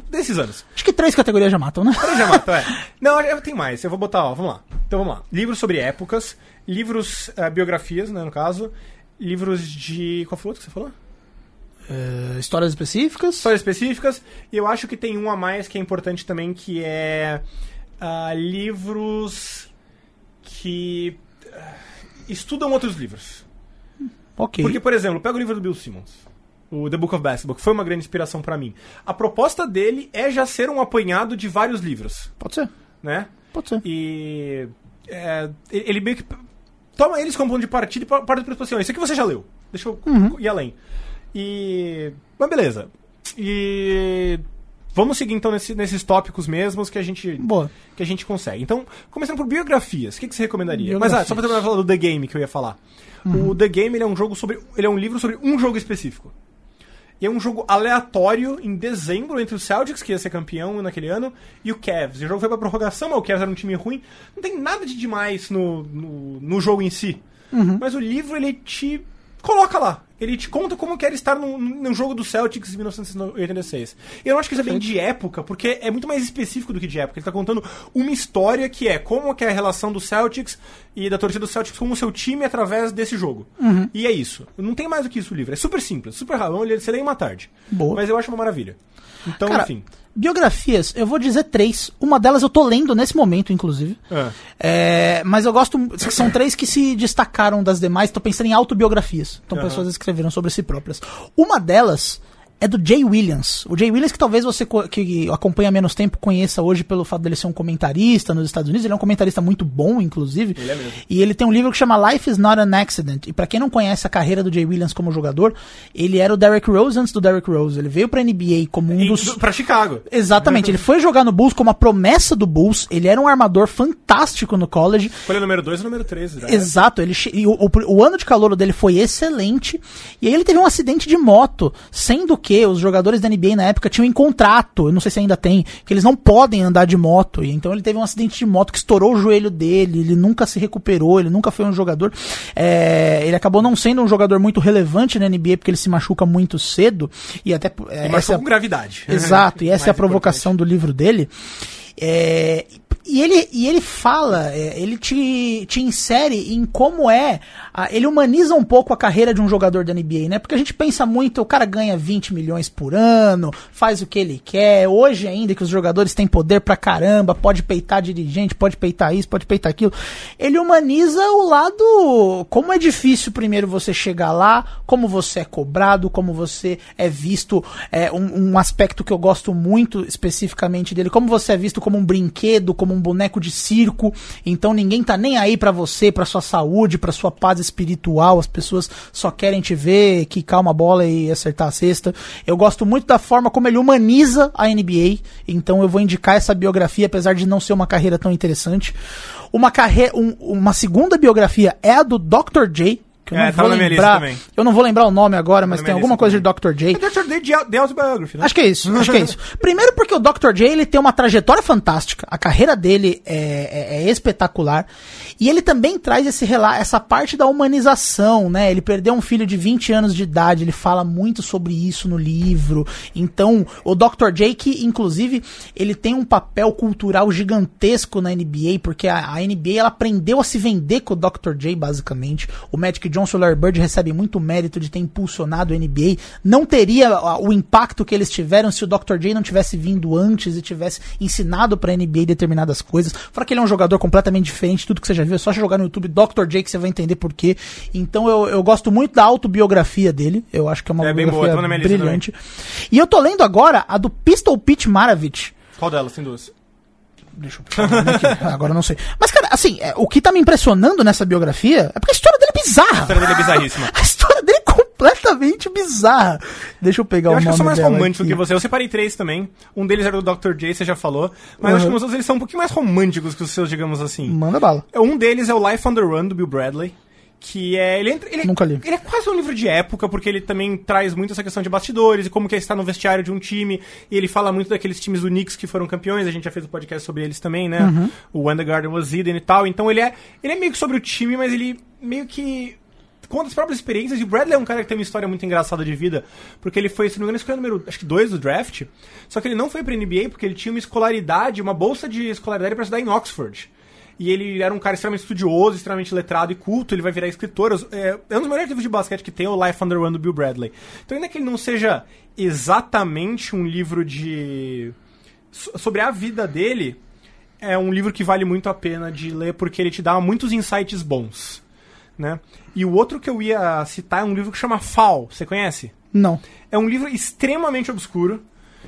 Desses anos. Acho que três categorias já matam, né? Ele já matou, é. Não, eu tenho mais. Eu vou botar, ó, vamos lá. Então vamos lá. Livros sobre épocas, livros, eh, biografias, né, no caso. Livros de. Qual foi o outro que você falou? É, histórias específicas. Histórias específicas. E eu acho que tem um a mais que é importante também, que é. ah, livros que. ah, estudam outros livros. Ok. Porque, por exemplo, pega o livro do Bill Simmons, o The Book of Basketball, que foi uma grande inspiração pra mim. A proposta dele é já ser um apanhado de vários livros, Pode ser. né? Pode ser. E é, ele meio que toma eles como ponto de partida e parte para assim, isso aqui você já leu. Deixa eu ir além. E mas beleza. E vamos seguir então nesse- nesses tópicos mesmos que a gente Boa. que a gente consegue. Então, começando por biografias, o que, que você recomendaria? Mas ah, só pra terminar falar do The Game que eu ia falar. O The Game é um jogo sobre. Ele é um livro sobre um jogo específico. E é um jogo aleatório em dezembro entre o Celtics, que ia ser campeão naquele ano, e o Cavs. E o jogo foi pra prorrogação, mas o Cavs era um time ruim. Não tem nada de demais no, no, no jogo em si. Mas o livro, ele te coloca lá. Ele te conta como que era estar num, num jogo do Celtics em 1986. E eu não acho que isso é bem de época, porque é muito mais específico do que de época. Ele tá contando uma história que é como que é a relação do Celtics e da torcida do Celtics com o seu time através desse jogo. E é isso. Não tem mais do que isso o livro. É super simples, super rápido. Você lê em uma tarde. Boa. Mas eu acho uma maravilha. Então, Cara, enfim. Biografias, eu vou dizer três. Uma delas eu tô lendo nesse momento, inclusive. Ah. É, mas eu gosto. São três que se destacaram das demais. Tô pensando em autobiografias. Então, Aham. pessoas escreveram sobre si próprias. Uma delas é do Jay Williams. O Jay Williams, que talvez você que acompanha há menos tempo conheça hoje pelo fato dele ser um comentarista nos Estados Unidos. Ele é um comentarista muito bom, inclusive. Ele é mesmo. E ele tem um livro que chama Life is Not an Accident. E pra quem não conhece a carreira do Jay Williams como jogador, ele era o Derrick Rose antes do Derrick Rose. Ele veio pra NBA como um Em- dos. do- pra Chicago. Exatamente, ele foi jogar no Bulls como a promessa do Bulls. Ele era um armador fantástico no college. Escolha número 2 e número 13. Já Exato, ele che- e o, o, o ano de calor dele foi excelente. E aí ele teve um acidente de moto, sendo que os jogadores da NBA na época tinham em contrato, eu não sei se ainda tem, que eles não podem andar de moto. E então ele teve um acidente de moto que estourou o joelho dele, ele nunca se recuperou, ele nunca foi um jogador. é, ele acabou não sendo um jogador muito relevante na NBA porque ele se machuca muito cedo. E até. é, E essa- com gravidade. Exato, e essa é a provocação do livro dele. É, e, ele, e ele fala, é, ele te, te insere em como é, ele humaniza um pouco a carreira de um jogador da NBA, né? Porque a gente pensa muito, o cara ganha 20 milhões por ano, faz o que ele quer, hoje ainda que os jogadores têm poder pra caramba, pode peitar dirigente, pode peitar isso, pode peitar aquilo. Ele humaniza o lado, como é difícil primeiro você chegar lá, como você é cobrado, como você é visto, é um, um aspecto que eu gosto muito especificamente dele, como você é visto como um brinquedo, como um boneco de circo, então ninguém tá nem aí pra você, pra sua saúde, pra sua paz espiritual, as pessoas só querem te ver, quicar uma bola e acertar a cesta. Eu gosto muito da forma como ele humaniza a NBA, então eu vou indicar essa biografia, apesar de não ser uma carreira tão interessante. Uma carreira, um- uma segunda biografia é a do Dr. J, que eu É, não tá vou na minha lista lembrar. também. Eu não vou lembrar o nome agora, mas na tem alguma coisa também. de Dr. J. É Dr. Day de, de autobiography, né? Acho que é isso, acho que é isso. Primeiro porque o Dr. J ele tem uma trajetória fantástica, a carreira dele é, é- é espetacular, e ele também traz esse rela essa parte da humanização, né? Ele perdeu um filho de 20 anos de idade, ele fala muito sobre isso no livro. Então, o Dr. J que inclusive ele tem um papel cultural gigantesco na NBA, porque a, a NBA ela aprendeu a se vender com o Dr. J basicamente. O Magic Johnson e o Larry Bird recebem muito mérito de ter impulsionado a NBA. Não teria o impacto que eles tiveram se o Dr. J não tivesse vindo antes e tivesse ensinado pra NBA determinadas coisas. Fora que ele é um jogador completamente diferente de tudo que você já viu. É só jogar no YouTube Dr. J que você vai entender por quê. Então eu, eu gosto muito da autobiografia dele. Eu acho que é uma É boa, biografia lista brilhante. E eu tô lendo agora a do Pistol Pete Maravich. Qual delas? Tem duas. Deixa eu nome aqui. Agora eu não sei. Mas, cara, assim, é, o que tá me impressionando nessa biografia é porque a história dele é bizarra. A história dele é bizarríssima. A história dele é completamente bizarra. Deixa eu pegar Eu o acho que nome eu sou mais romântico aqui. que você. Eu separei três também. Um deles era do Dr. J, você já falou. Mas eu acho Uhum. que os outros eles são um pouquinho mais românticos que os seus, digamos assim. Manda bala. Um deles é o Life on the Run, do Bill Bradley. Que é ele, entra, ele é- Nunca li. Ele é quase um livro de época porque ele também traz muito essa questão de bastidores e como que é estar no vestiário de um time e ele fala muito daqueles times do Knicks que foram campeões. A gente já fez um podcast sobre eles também, né? Uhum. O When the Garden Was Hidden e tal. Então ele é ele é meio que sobre o time, mas ele meio que conta as próprias experiências. E o Bradley é um cara que tem uma história muito engraçada de vida, porque ele foi, se não me engano, escolhido número, acho que dois do draft. Só que ele não foi pra NBA porque ele tinha uma escolaridade, uma bolsa de escolaridade pra estudar em Oxford. E ele era um cara extremamente estudioso, extremamente letrado e culto, ele vai virar escritor. É, é um dos melhores livros de basquete que tem, é o Life on the Run do Bill Bradley. Então, ainda que ele não seja exatamente um livro de. so- sobre a vida dele, é um livro que vale muito a pena de ler porque ele te dá muitos insights bons. Né? E o outro que eu ia citar é um livro que chama Fall. Você conhece? Não. É um livro extremamente obscuro,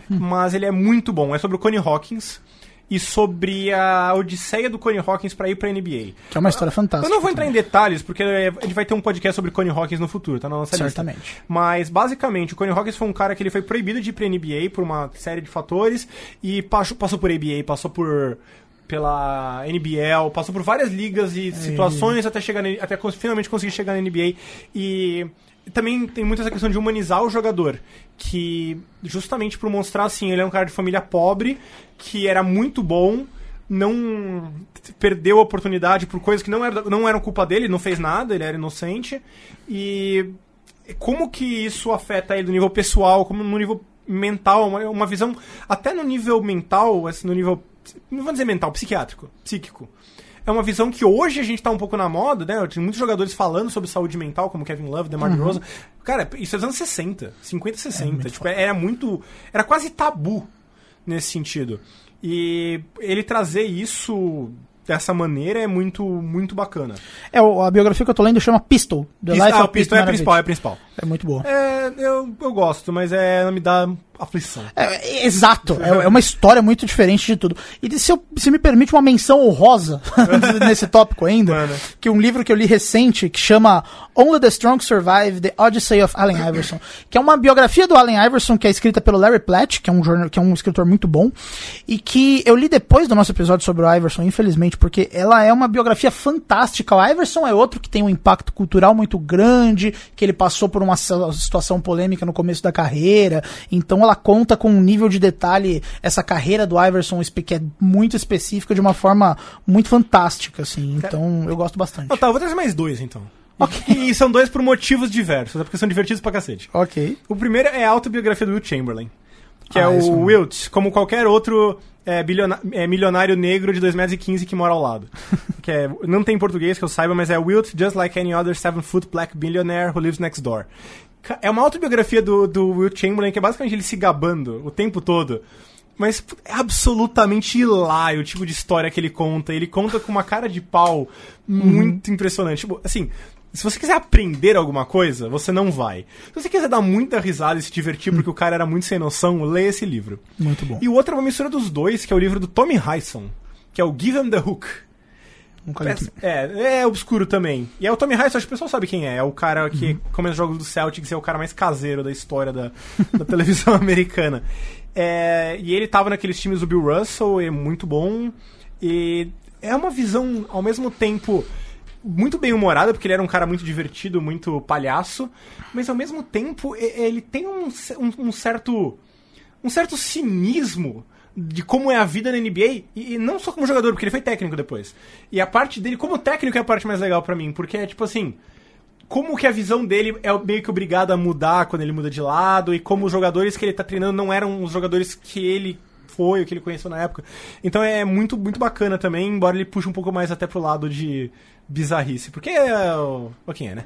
mas ele é muito bom. É sobre o Connie Hawkins e sobre a odisseia do Connie Hawkins para ir pra NBA. Que é uma história fantástica. Eu não vou entrar em detalhes, porque é, a gente vai ter um podcast sobre Connie Hawkins no futuro, tá na nossa Certamente. lista. Mas, basicamente, o Connie Hawkins foi um cara que ele foi proibido de ir pra NBA por uma série de fatores e passou, passou por ABA, passou por pela NBL, passou por várias ligas e situações até chegar na- até finalmente conseguir chegar na NBA e também tem muito essa questão de humanizar o jogador, que justamente por mostrar assim, ele é um cara de família pobre, que era muito bom, não perdeu a oportunidade por coisas que não, era, não eram culpa dele, não fez nada, ele era inocente. E como que isso afeta ele no nível pessoal, como no nível mental, uma, uma visão, até no nível mental, assim, no nível, não vou dizer mental, psiquiátrico, psíquico. É uma visão que hoje a gente tá um pouco na moda, né? Tem muitos jogadores falando sobre saúde mental, como Kevin Love, DeMar DeRozan. Cara, isso é dos anos 60, 50, 60. tipo, era muito... Era quase tabu nesse sentido. E ele trazer isso dessa maneira é muito, muito bacana. É, a biografia que eu tô lendo chama Pistol. The Pist- Life ah, of o Pistol é a principal, é a principal. É muito boa. É, eu, eu gosto, mas é, me dá aflição. É, é, exato, é, é uma história muito diferente de tudo. E se, eu, se me permite uma menção honrosa nesse tópico ainda, Mano. que um livro que eu li recente que chama Only the Strong Survive: The Odyssey of Allen Iverson, que é uma biografia do Allen Iverson que é escrita pelo Larry Platt, que é um jornal, que é um escritor muito bom, e que eu li depois do nosso episódio sobre o Iverson, infelizmente, porque ela é uma biografia fantástica. O Iverson é outro que tem um impacto cultural muito grande, que ele passou por uma situação polêmica no começo da carreira, então ela conta com um nível de detalhe essa carreira do Iverson que é muito específica de uma forma muito fantástica, assim. Então eu gosto bastante. Ah, tá, eu vou trazer mais dois então. E, e são dois por motivos diversos, é porque são divertidos pra cacete. Ok. O primeiro é a autobiografia do Will Chamberlain, que Ah, é o. Wilt, como qualquer outro é, é, milionário negro de 2,15 metros que mora ao lado. que é, não tem em português que eu saiba, mas é Wilt, just like any other seven-foot black billionaire who lives next door. É uma autobiografia do, do Will Chamberlain que é basicamente ele se gabando o tempo todo. Mas é absolutamente hilário o tipo de história que ele conta. Ele conta com uma cara de pau muito impressionante. Tipo, assim, se você quiser aprender alguma coisa, você não vai. Se você quiser dar muita risada e se divertir porque o cara era muito sem noção, leia esse livro. Muito bom. E o outro é uma mistura dos dois, que é o livro do Tommy Hyson, que é o Give 'em the Hook. É, é obscuro também. E é o Tommy Hyson, acho que o pessoal sabe quem é. É o cara que começa os jogos do Celtics, é o cara mais caseiro da história da, da televisão americana. É, e ele tava naqueles times do Bill Russell, é muito bom. E é uma visão, ao mesmo tempo, muito bem humorada, porque ele era um cara muito divertido, muito palhaço. Mas ao mesmo tempo, ele tem um, um- um certo um certo cinismo de como é a vida na NBA, e, e não só como jogador, porque ele foi técnico depois. E a parte dele como técnico é a parte mais legal pra mim, porque é tipo assim, como que a visão dele é meio que obrigada a mudar quando ele muda de lado, e como os jogadores que ele tá treinando não eram os jogadores que ele foi, o que ele conheceu na época. Então é muito, muito bacana também, embora ele puxe um pouco mais até pro lado de bizarrice, porque é o, o quem é, né?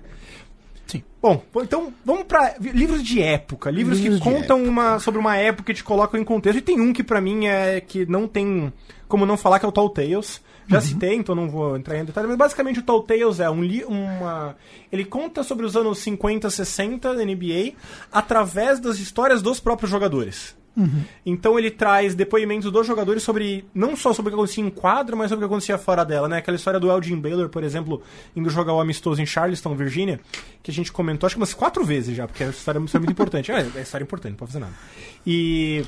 Sim. Bom, então vamos pra livros de época, livros, Livros que contam uma, sobre uma época e te colocam em contexto. E tem um que pra mim é que não tem como não falar que é o Tall Tales. Já Uhum. citei, então não vou entrar em detalhe, mas basicamente o Tall Tales é um li uma ele conta sobre os anos 50, 60 da NBA através das histórias dos próprios jogadores. Uhum. Então ele traz depoimentos dos jogadores sobre não só sobre o que acontecia em quadra, mas sobre o que acontecia fora dela, né? Aquela história do Elgin Baylor, por exemplo, indo jogar o amistoso em Charleston, Virgínia, que a gente comentou acho que umas quatro vezes já, porque a história é muito importante. É, é história importante, não pode fazer nada. E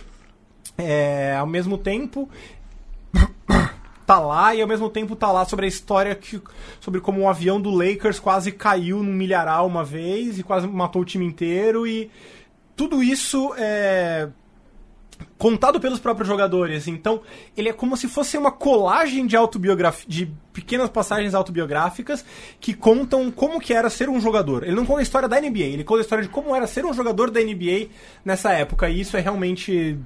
é, ao mesmo tempo tá lá e ao mesmo tempo tá lá sobre a história que, sobre como o avião do Lakers quase caiu num milharal uma vez e quase matou o time inteiro e tudo isso é contado pelos próprios jogadores. Então, ele é como se fosse uma colagem de autobiografia, de pequenas passagens autobiográficas que contam como que era ser um jogador. Ele não conta a história da NBA, ele conta a história de como era ser um jogador da NBA nessa época. E isso é realmente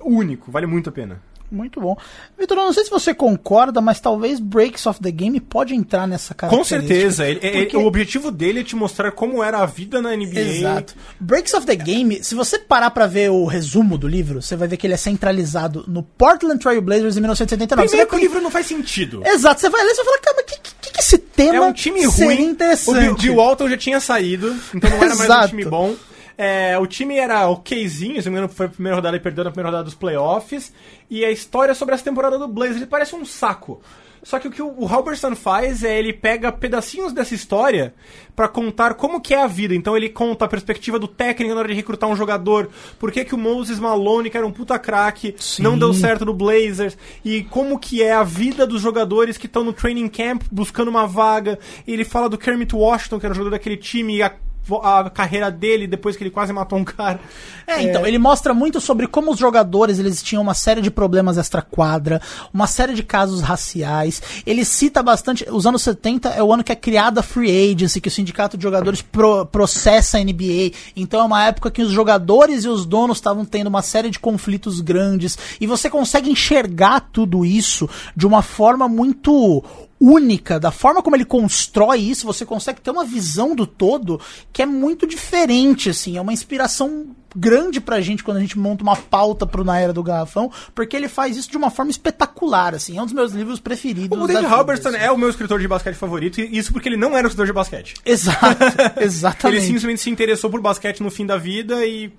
único, vale muito a pena. Muito bom. Vitor, eu não sei se você concorda, mas talvez Breaks of the Game pode entrar nessa Com característica. certeza. Ele- ele- Porque- o objetivo dele é te mostrar como era a vida na NBA. Exato. Breaks of the Game, se você parar pra ver o resumo do livro, você vai ver que ele é centralizado no Portland Trail Blazers em 1979. Você Primeiro que o livro não faz sentido. Exato, você vai ler e você vai falar, cara, mas que, que, que esse tema É um time ruim. O interessante? Bill Walton já tinha saído, então não era mais um time bom. É, o time era okzinho, se não me engano, foi a primeira rodada e perdeu na primeira rodada dos playoffs. E a história sobre essa temporada do Blazers ele parece um saco. Só que o que o Halberstam faz é ele pega pedacinhos dessa história pra contar como que é a vida. Então ele conta a perspectiva do técnico na hora de recrutar um jogador, por que, que o Moses Malone, que era um puta craque, não deu certo no Blazers, e como que é a vida dos jogadores que estão no training camp buscando uma vaga. E ele fala do Kermit Washington, que era o jogador daquele time, e a, a carreira dele depois que ele quase matou um cara. É, então, ele mostra muito sobre como os jogadores, eles tinham uma série de problemas extra-quadra, uma série de casos raciais. Ele cita bastante, os anos 70 é o ano que é criada a Free Agency, que o sindicato de jogadores pro- processa a NBA. Então é uma época que os jogadores e os donos estavam tendo uma série de conflitos grandes. E você consegue enxergar tudo isso de uma forma muito única, da forma como ele constrói isso, você consegue ter uma visão do todo que é muito diferente, assim, é uma inspiração grande pra gente quando a gente monta uma pauta pro Na Era do Garrafão, porque ele faz isso de uma forma espetacular, assim, é um dos meus livros preferidos. O da David Halberstam assim. é o meu escritor de basquete favorito, e isso porque ele não era um escritor de basquete. Exato, Ele exatamente. simplesmente se interessou por basquete no fim da vida e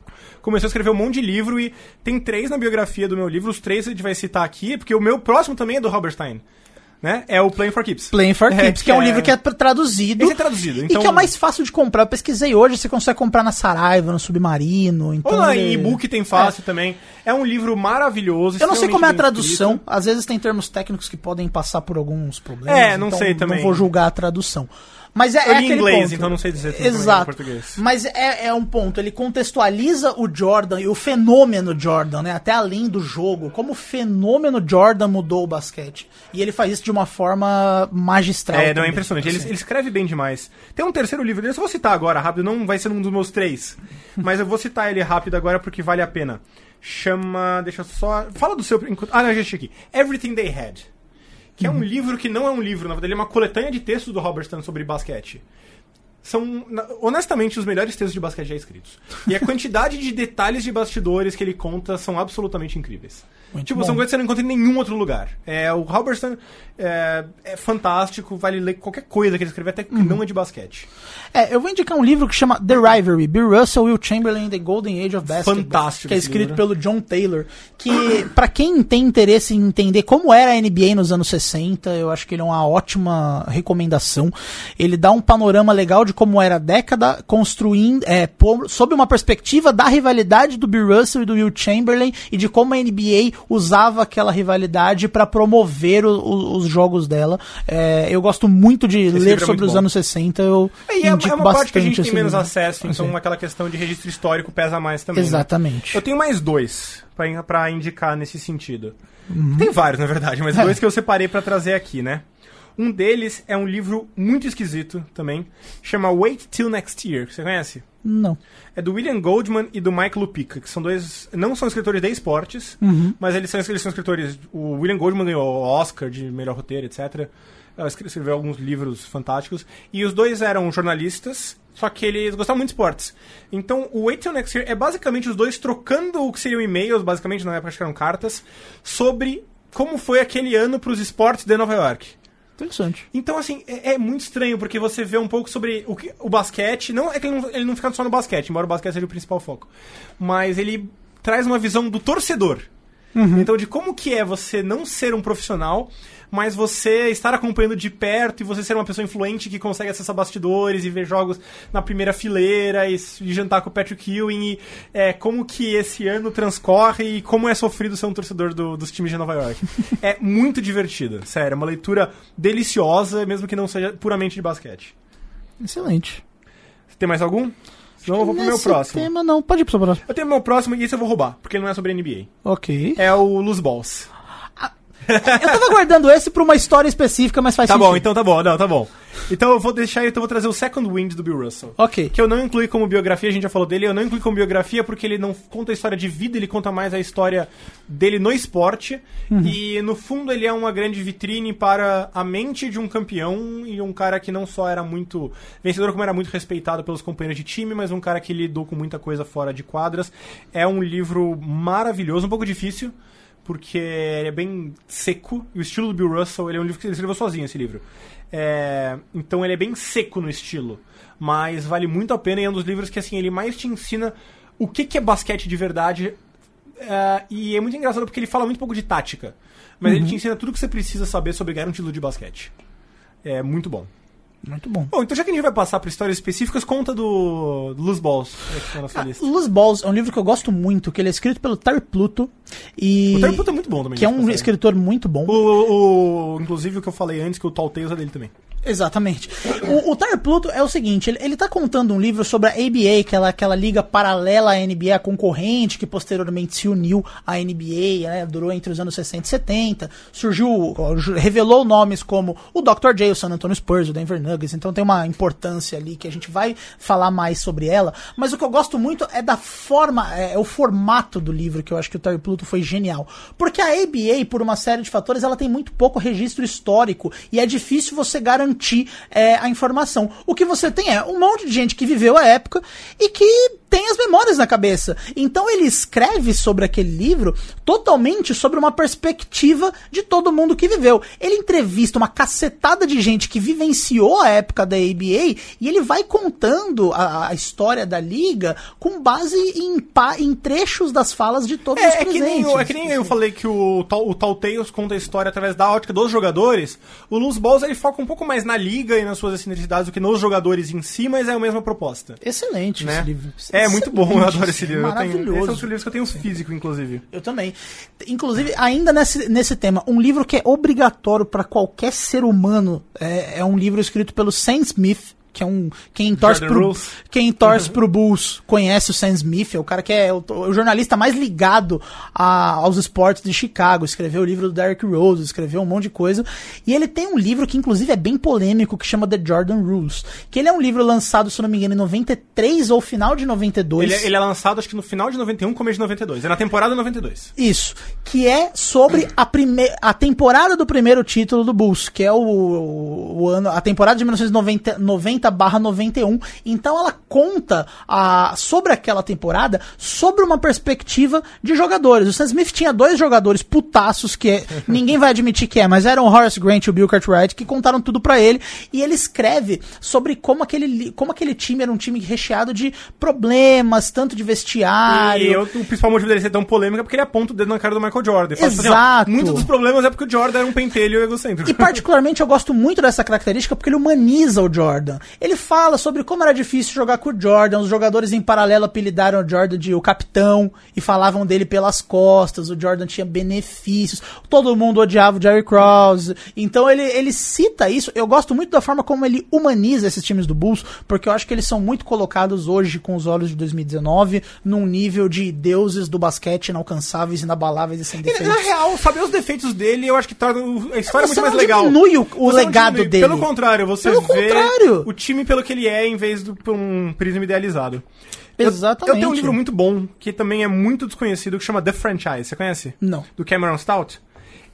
começou a escrever um monte de livro e tem três na biografia do meu livro, os três a gente vai citar aqui, porque o meu próximo também é do Halberstein, né? É o Playing for Keeps. Playing for Keeps, que é um livro que é traduzido. Esse é traduzido, E então- que é o mais fácil de comprar. Eu pesquisei hoje, você consegue comprar na Saraiva, no Submarino. Então Ou na ele- e-book tem fácil também. É um livro maravilhoso. Eu não sei como é a tradução. escrito. Às vezes tem termos técnicos que podem passar por alguns problemas. É, não então sei também. Não vou julgar a tradução. Mas é, é em inglês, ponto. então não sei dizer é em Exato. português. Mas é, é um ponto. Ele contextualiza o Jordan e o fenômeno Jordan, né? Até além do jogo. Como o fenômeno Jordan mudou o basquete. E ele faz isso de uma forma magistral. É, não, é também, impressionante. Ele, assim. ele escreve bem demais. Tem um terceiro livro dele, eu só vou citar agora rápido, não vai ser um dos meus três. mas eu vou citar ele rápido agora porque vale a pena. Chama. Deixa eu só. Fala do seu. Ah, não, gente, aqui. Everything They Had. Que é um livro que não é um livro, na verdade, ele é uma coletânea de textos do Robertson sobre basquete. São, honestamente, os melhores textos de basquete já escritos. E a quantidade de detalhes de bastidores que ele conta são absolutamente incríveis. Muito tipo, bom. são coisas que você não encontra em nenhum outro lugar. É, o Halberstam é, é fantástico, vale ler qualquer coisa que ele escrever, até que Uhum. não é de basquete. É, eu vou indicar um livro que chama The Rivalry, Bill Russell, Will Chamberlain, The Golden Age of Basketball. Fantástico Que é escrito livro. pelo John Taylor. Que, pra quem tem interesse em entender como era a NBA nos anos 60, eu acho que ele é uma ótima recomendação. Ele dá um panorama legal de como era a década, construindo, é, pô- sob uma perspectiva da rivalidade do Bill Russell e do Will Chamberlain e de como a NBA usava aquela rivalidade pra promover o- o- os jogos dela. É, eu gosto muito de ler livro é sobre muito os bom. anos 60, eu E é, é uma bastante parte que a gente tem esse menos livro. acesso, então Assim. aquela questão de registro histórico pesa mais também. né? Exatamente. Eu tenho mais dois pra indicar nesse sentido. Tem vários, na verdade, mas dois que eu separei pra trazer aqui, né? Um deles é um livro muito esquisito também, chama Wait Till Next Year. Você conhece? Não. É do William Goldman e do Mike Lupica, que são dois. Não são escritores de esportes, mas eles são, eles são escritores. O William Goldman ganhou o Oscar de melhor roteiro, etc. Escreveu alguns livros fantásticos. E os dois eram jornalistas, só que eles gostavam muito de esportes. Então, o Wait Till Next Year é basicamente os dois trocando o que seriam e-mails, basicamente, na época que eram cartas, sobre como foi aquele ano para os esportes de Nova York. Interessante. Então, assim, é, é muito estranho, porque você vê um pouco sobre o, que, o basquete. Não é que ele não, ele não fica só no basquete, embora o basquete seja o principal foco. Mas ele traz uma visão do torcedor. Então, de como que é você não ser um profissional, mas você estar acompanhando de perto e você ser uma pessoa influente que consegue acessar bastidores e ver jogos na primeira fileira e, e jantar com o Patrick Ewing e é, como que esse ano transcorre e como é sofrido ser um torcedor do- dos times de Nova York. é muito divertido, sério, é uma leitura deliciosa, mesmo que não seja puramente de basquete. Excelente. Tem mais algum? Senão eu vou pro meu próximo. tema não, pode ir pro seu próximo. Eu tenho meu próximo e esse eu vou roubar, porque ele não é sobre NBA. Ok. É o Lose Balls. Eu tava guardando esse pra uma história específica, mas faz Tá sentido. bom, então tá bom, não, tá bom. Então eu vou deixar, então eu vou trazer o Second Wind do Bill Russell. Ok. Que eu não incluí como biografia, a gente já falou dele, eu não incluí como biografia porque ele não conta a história de vida, ele conta mais a história dele no esporte. E no fundo ele é uma grande vitrine para a mente de um campeão e um cara que não só era muito vencedor, como era muito respeitado pelos companheiros de time, mas um cara que lidou com muita coisa fora de quadras. É um livro maravilhoso, um pouco difícil. Porque ele é bem seco, e o estilo do Bill Russell, ele é um livro que ele escreveu sozinho, esse livro. É, então ele é bem seco no estilo, mas vale muito a pena e é um dos livros que assim ele mais te ensina o que, que é basquete de verdade. é, e é muito engraçado porque ele fala muito pouco de tática, mas ele te ensina tudo que você precisa saber sobre ganhar um título de basquete. É muito bom. Muito bom. Bom, então já que a gente vai passar para histórias específicas, conta do, do Lose Balls, é lista. Loose Balls é um livro que eu gosto muito, que ele é escrito pelo Terry Pluto e O Terry Pluto é muito bom também. que é um escritor muito bom. O, o- inclusive o que eu falei antes, que o Tall Tales é dele também. Exatamente. O, o Pluto é o seguinte, ele, ele tá contando um livro sobre a ABA, aquela, aquela liga paralela à NBA, a concorrente, que posteriormente se uniu à NBA, né, durou entre os anos 60 e 70, surgiu, revelou nomes como o Dr. J, o San Antonio Spurs, o Denver Nuggets, então tem uma importância ali que a gente vai falar mais sobre ela, mas o que eu gosto muito é da forma, é, é o formato do livro, que eu acho que o Terry Pluto foi genial. Porque a ABA, por uma série de fatores, ela tem muito pouco registro histórico e é difícil você garantir é, a informação. O que você tem é um monte de gente que viveu a época e que tem as memórias na cabeça. Então ele escreve sobre aquele livro totalmente sobre uma perspectiva de todo mundo que viveu. Ele entrevista uma cacetada de gente que vivenciou a época da ABA e ele vai contando a, a história da liga com base em, em trechos das falas de todos os É, é que nem, presentes. eu, é que nem eu falei que o, Tal- o Tall Tales conta a história através da ótica dos jogadores. O Lose Balls ele foca um pouco mais na liga e nas suas excentricidades do que nos jogadores em si, mas é a mesma proposta. Excelente Né? esse livro. É muito bom, eu adoro esse livro. Eu tenho, esse é um Maravilhoso. dos livros que eu tenho físico, inclusive. Eu também. Inclusive, ainda nesse, nesse tema, um livro que é obrigatório para qualquer ser humano é, é um livro escrito pelo Sam Smith. Que é um. Quem torce, Jordan pro, Rules. quem torce pro Bulls conhece o Sam Smith, é o cara que é o, o jornalista mais ligado a- aos esportes de Chicago. Escreveu o livro do Derrick Rose, escreveu um monte de coisa. E ele tem um livro que, inclusive, é bem polêmico, que chama The Jordan Rules. Que ele é um livro lançado, se não me engano, em 93 ou final de 92. Ele, é- ele é lançado, acho que no final de 91, começo de 92. É na temporada 92. Isso, que é sobre a, prime a temporada do primeiro título do Bulls, que é o, o, o ano, a temporada de 1990 barra 91. Então ela conta a, sobre aquela temporada, sobre uma perspectiva de jogadores. O Sam Smith tinha dois jogadores putaços, que é- ninguém vai admitir que é, mas eram o Horace Grant e o Bill Cartwright, que contaram tudo pra ele. E ele escreve sobre como aquele, como aquele time era um time recheado de problemas, tanto de vestiário. E eu- o principal motivo dele ser tão polêmico é porque ele aponta o dedo na cara do Michael Jordan. Fala assim, ó, Exato. Muitos dos problemas é porque o Jordan era um pentelho egocêntrico. E particularmente eu gosto muito dessa característica porque ele humaniza o Jordan. Ele fala sobre como era difícil jogar com o Jordan, os jogadores em paralelo apelidaram o Jordan de o capitão e falavam dele pelas costas, o Jordan tinha benefícios, todo mundo odiava o Jerry Krause. Então ele, ele cita isso. Eu gosto muito da forma como ele humaniza esses times do Bulls, porque eu acho que eles são muito colocados hoje com os olhos de 2019 num nível de deuses do basquete inalcançáveis, inabaláveis e sem E, defeitos. na real, saber os defeitos dele, eu acho que torna a história Você muito mais legal. diminui o- o legado diminui. dele. Pelo contrário, você Pelo vê contrário. o time pelo que ele é, em vez do por um prisma idealizado. Eu- Exatamente. Eu tenho um livro muito bom, que também é muito desconhecido, que chama The Franchise. Você conhece? Não. Do Cameron Stout.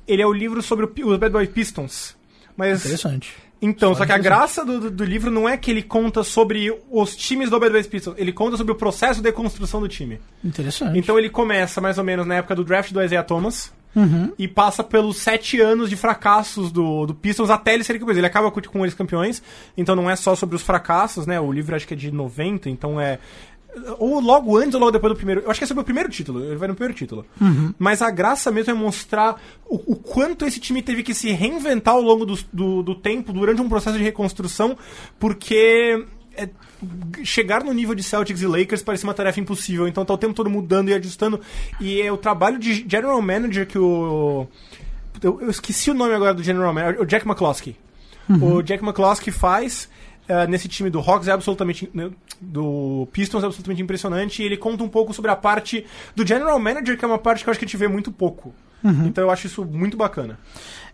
Ele é o livro sobre o os Bad Boy Pistons. Mas Interessante. então, só que a graça do, do- do livro não é que ele conta sobre os times do Bad Boys Pistons, ele conta sobre o processo de construção do time. Interessante. Então ele começa mais ou menos na época do draft do Isaiah Thomas e passa pelos sete anos de fracassos do, do Pistons até eles serem campeões. Ele acaba com, eles campeões, então não é só sobre os fracassos, né? O livro acho que é de 90, então é. Ou logo antes ou logo depois do primeiro. Eu acho que é o meu primeiro título. Ele vai no primeiro título. Mas a graça mesmo é mostrar o, o quanto esse time teve que se reinventar ao longo do, do, do tempo, durante um processo de reconstrução, porque. É, chegar no nível de Celtics e Lakers parecia uma tarefa impossível. Então tá o tempo todo mudando e ajustando. E é o trabalho de general manager que o. Eu, eu esqueci o nome agora do general manager, o Jack McCloskey. O Jack McCloskey faz eh, nesse time do Hawks é absolutamente né, do Pistons é absolutamente impressionante e ele conta um pouco sobre a parte do general manager que é uma parte que eu acho que a gente vê muito pouco. Então eu acho isso muito bacana.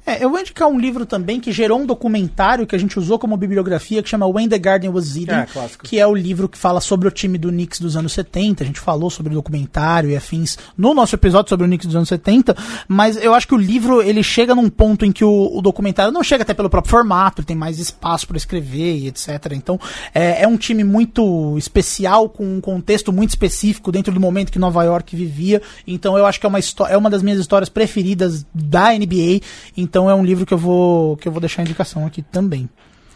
É, eu vou indicar um livro também que gerou um documentário que a gente usou como bibliografia, que chama When the Garden Was Eden, É, que é o livro que fala sobre o time do Knicks dos anos 70. A gente falou sobre o documentário e afins no nosso episódio sobre o Knicks dos anos 70, mas eu acho que o livro ele chega num ponto em que o, o documentário não chega até pelo próprio formato, ele tem mais espaço para escrever e etc. Então é, é um time muito especial, com um contexto muito específico dentro do momento que Nova York vivia. Então eu acho que é uma, é uma das minhas histórias preferidas da NBA. Então é um livro que eu vou que eu vou deixar a indicação aqui também.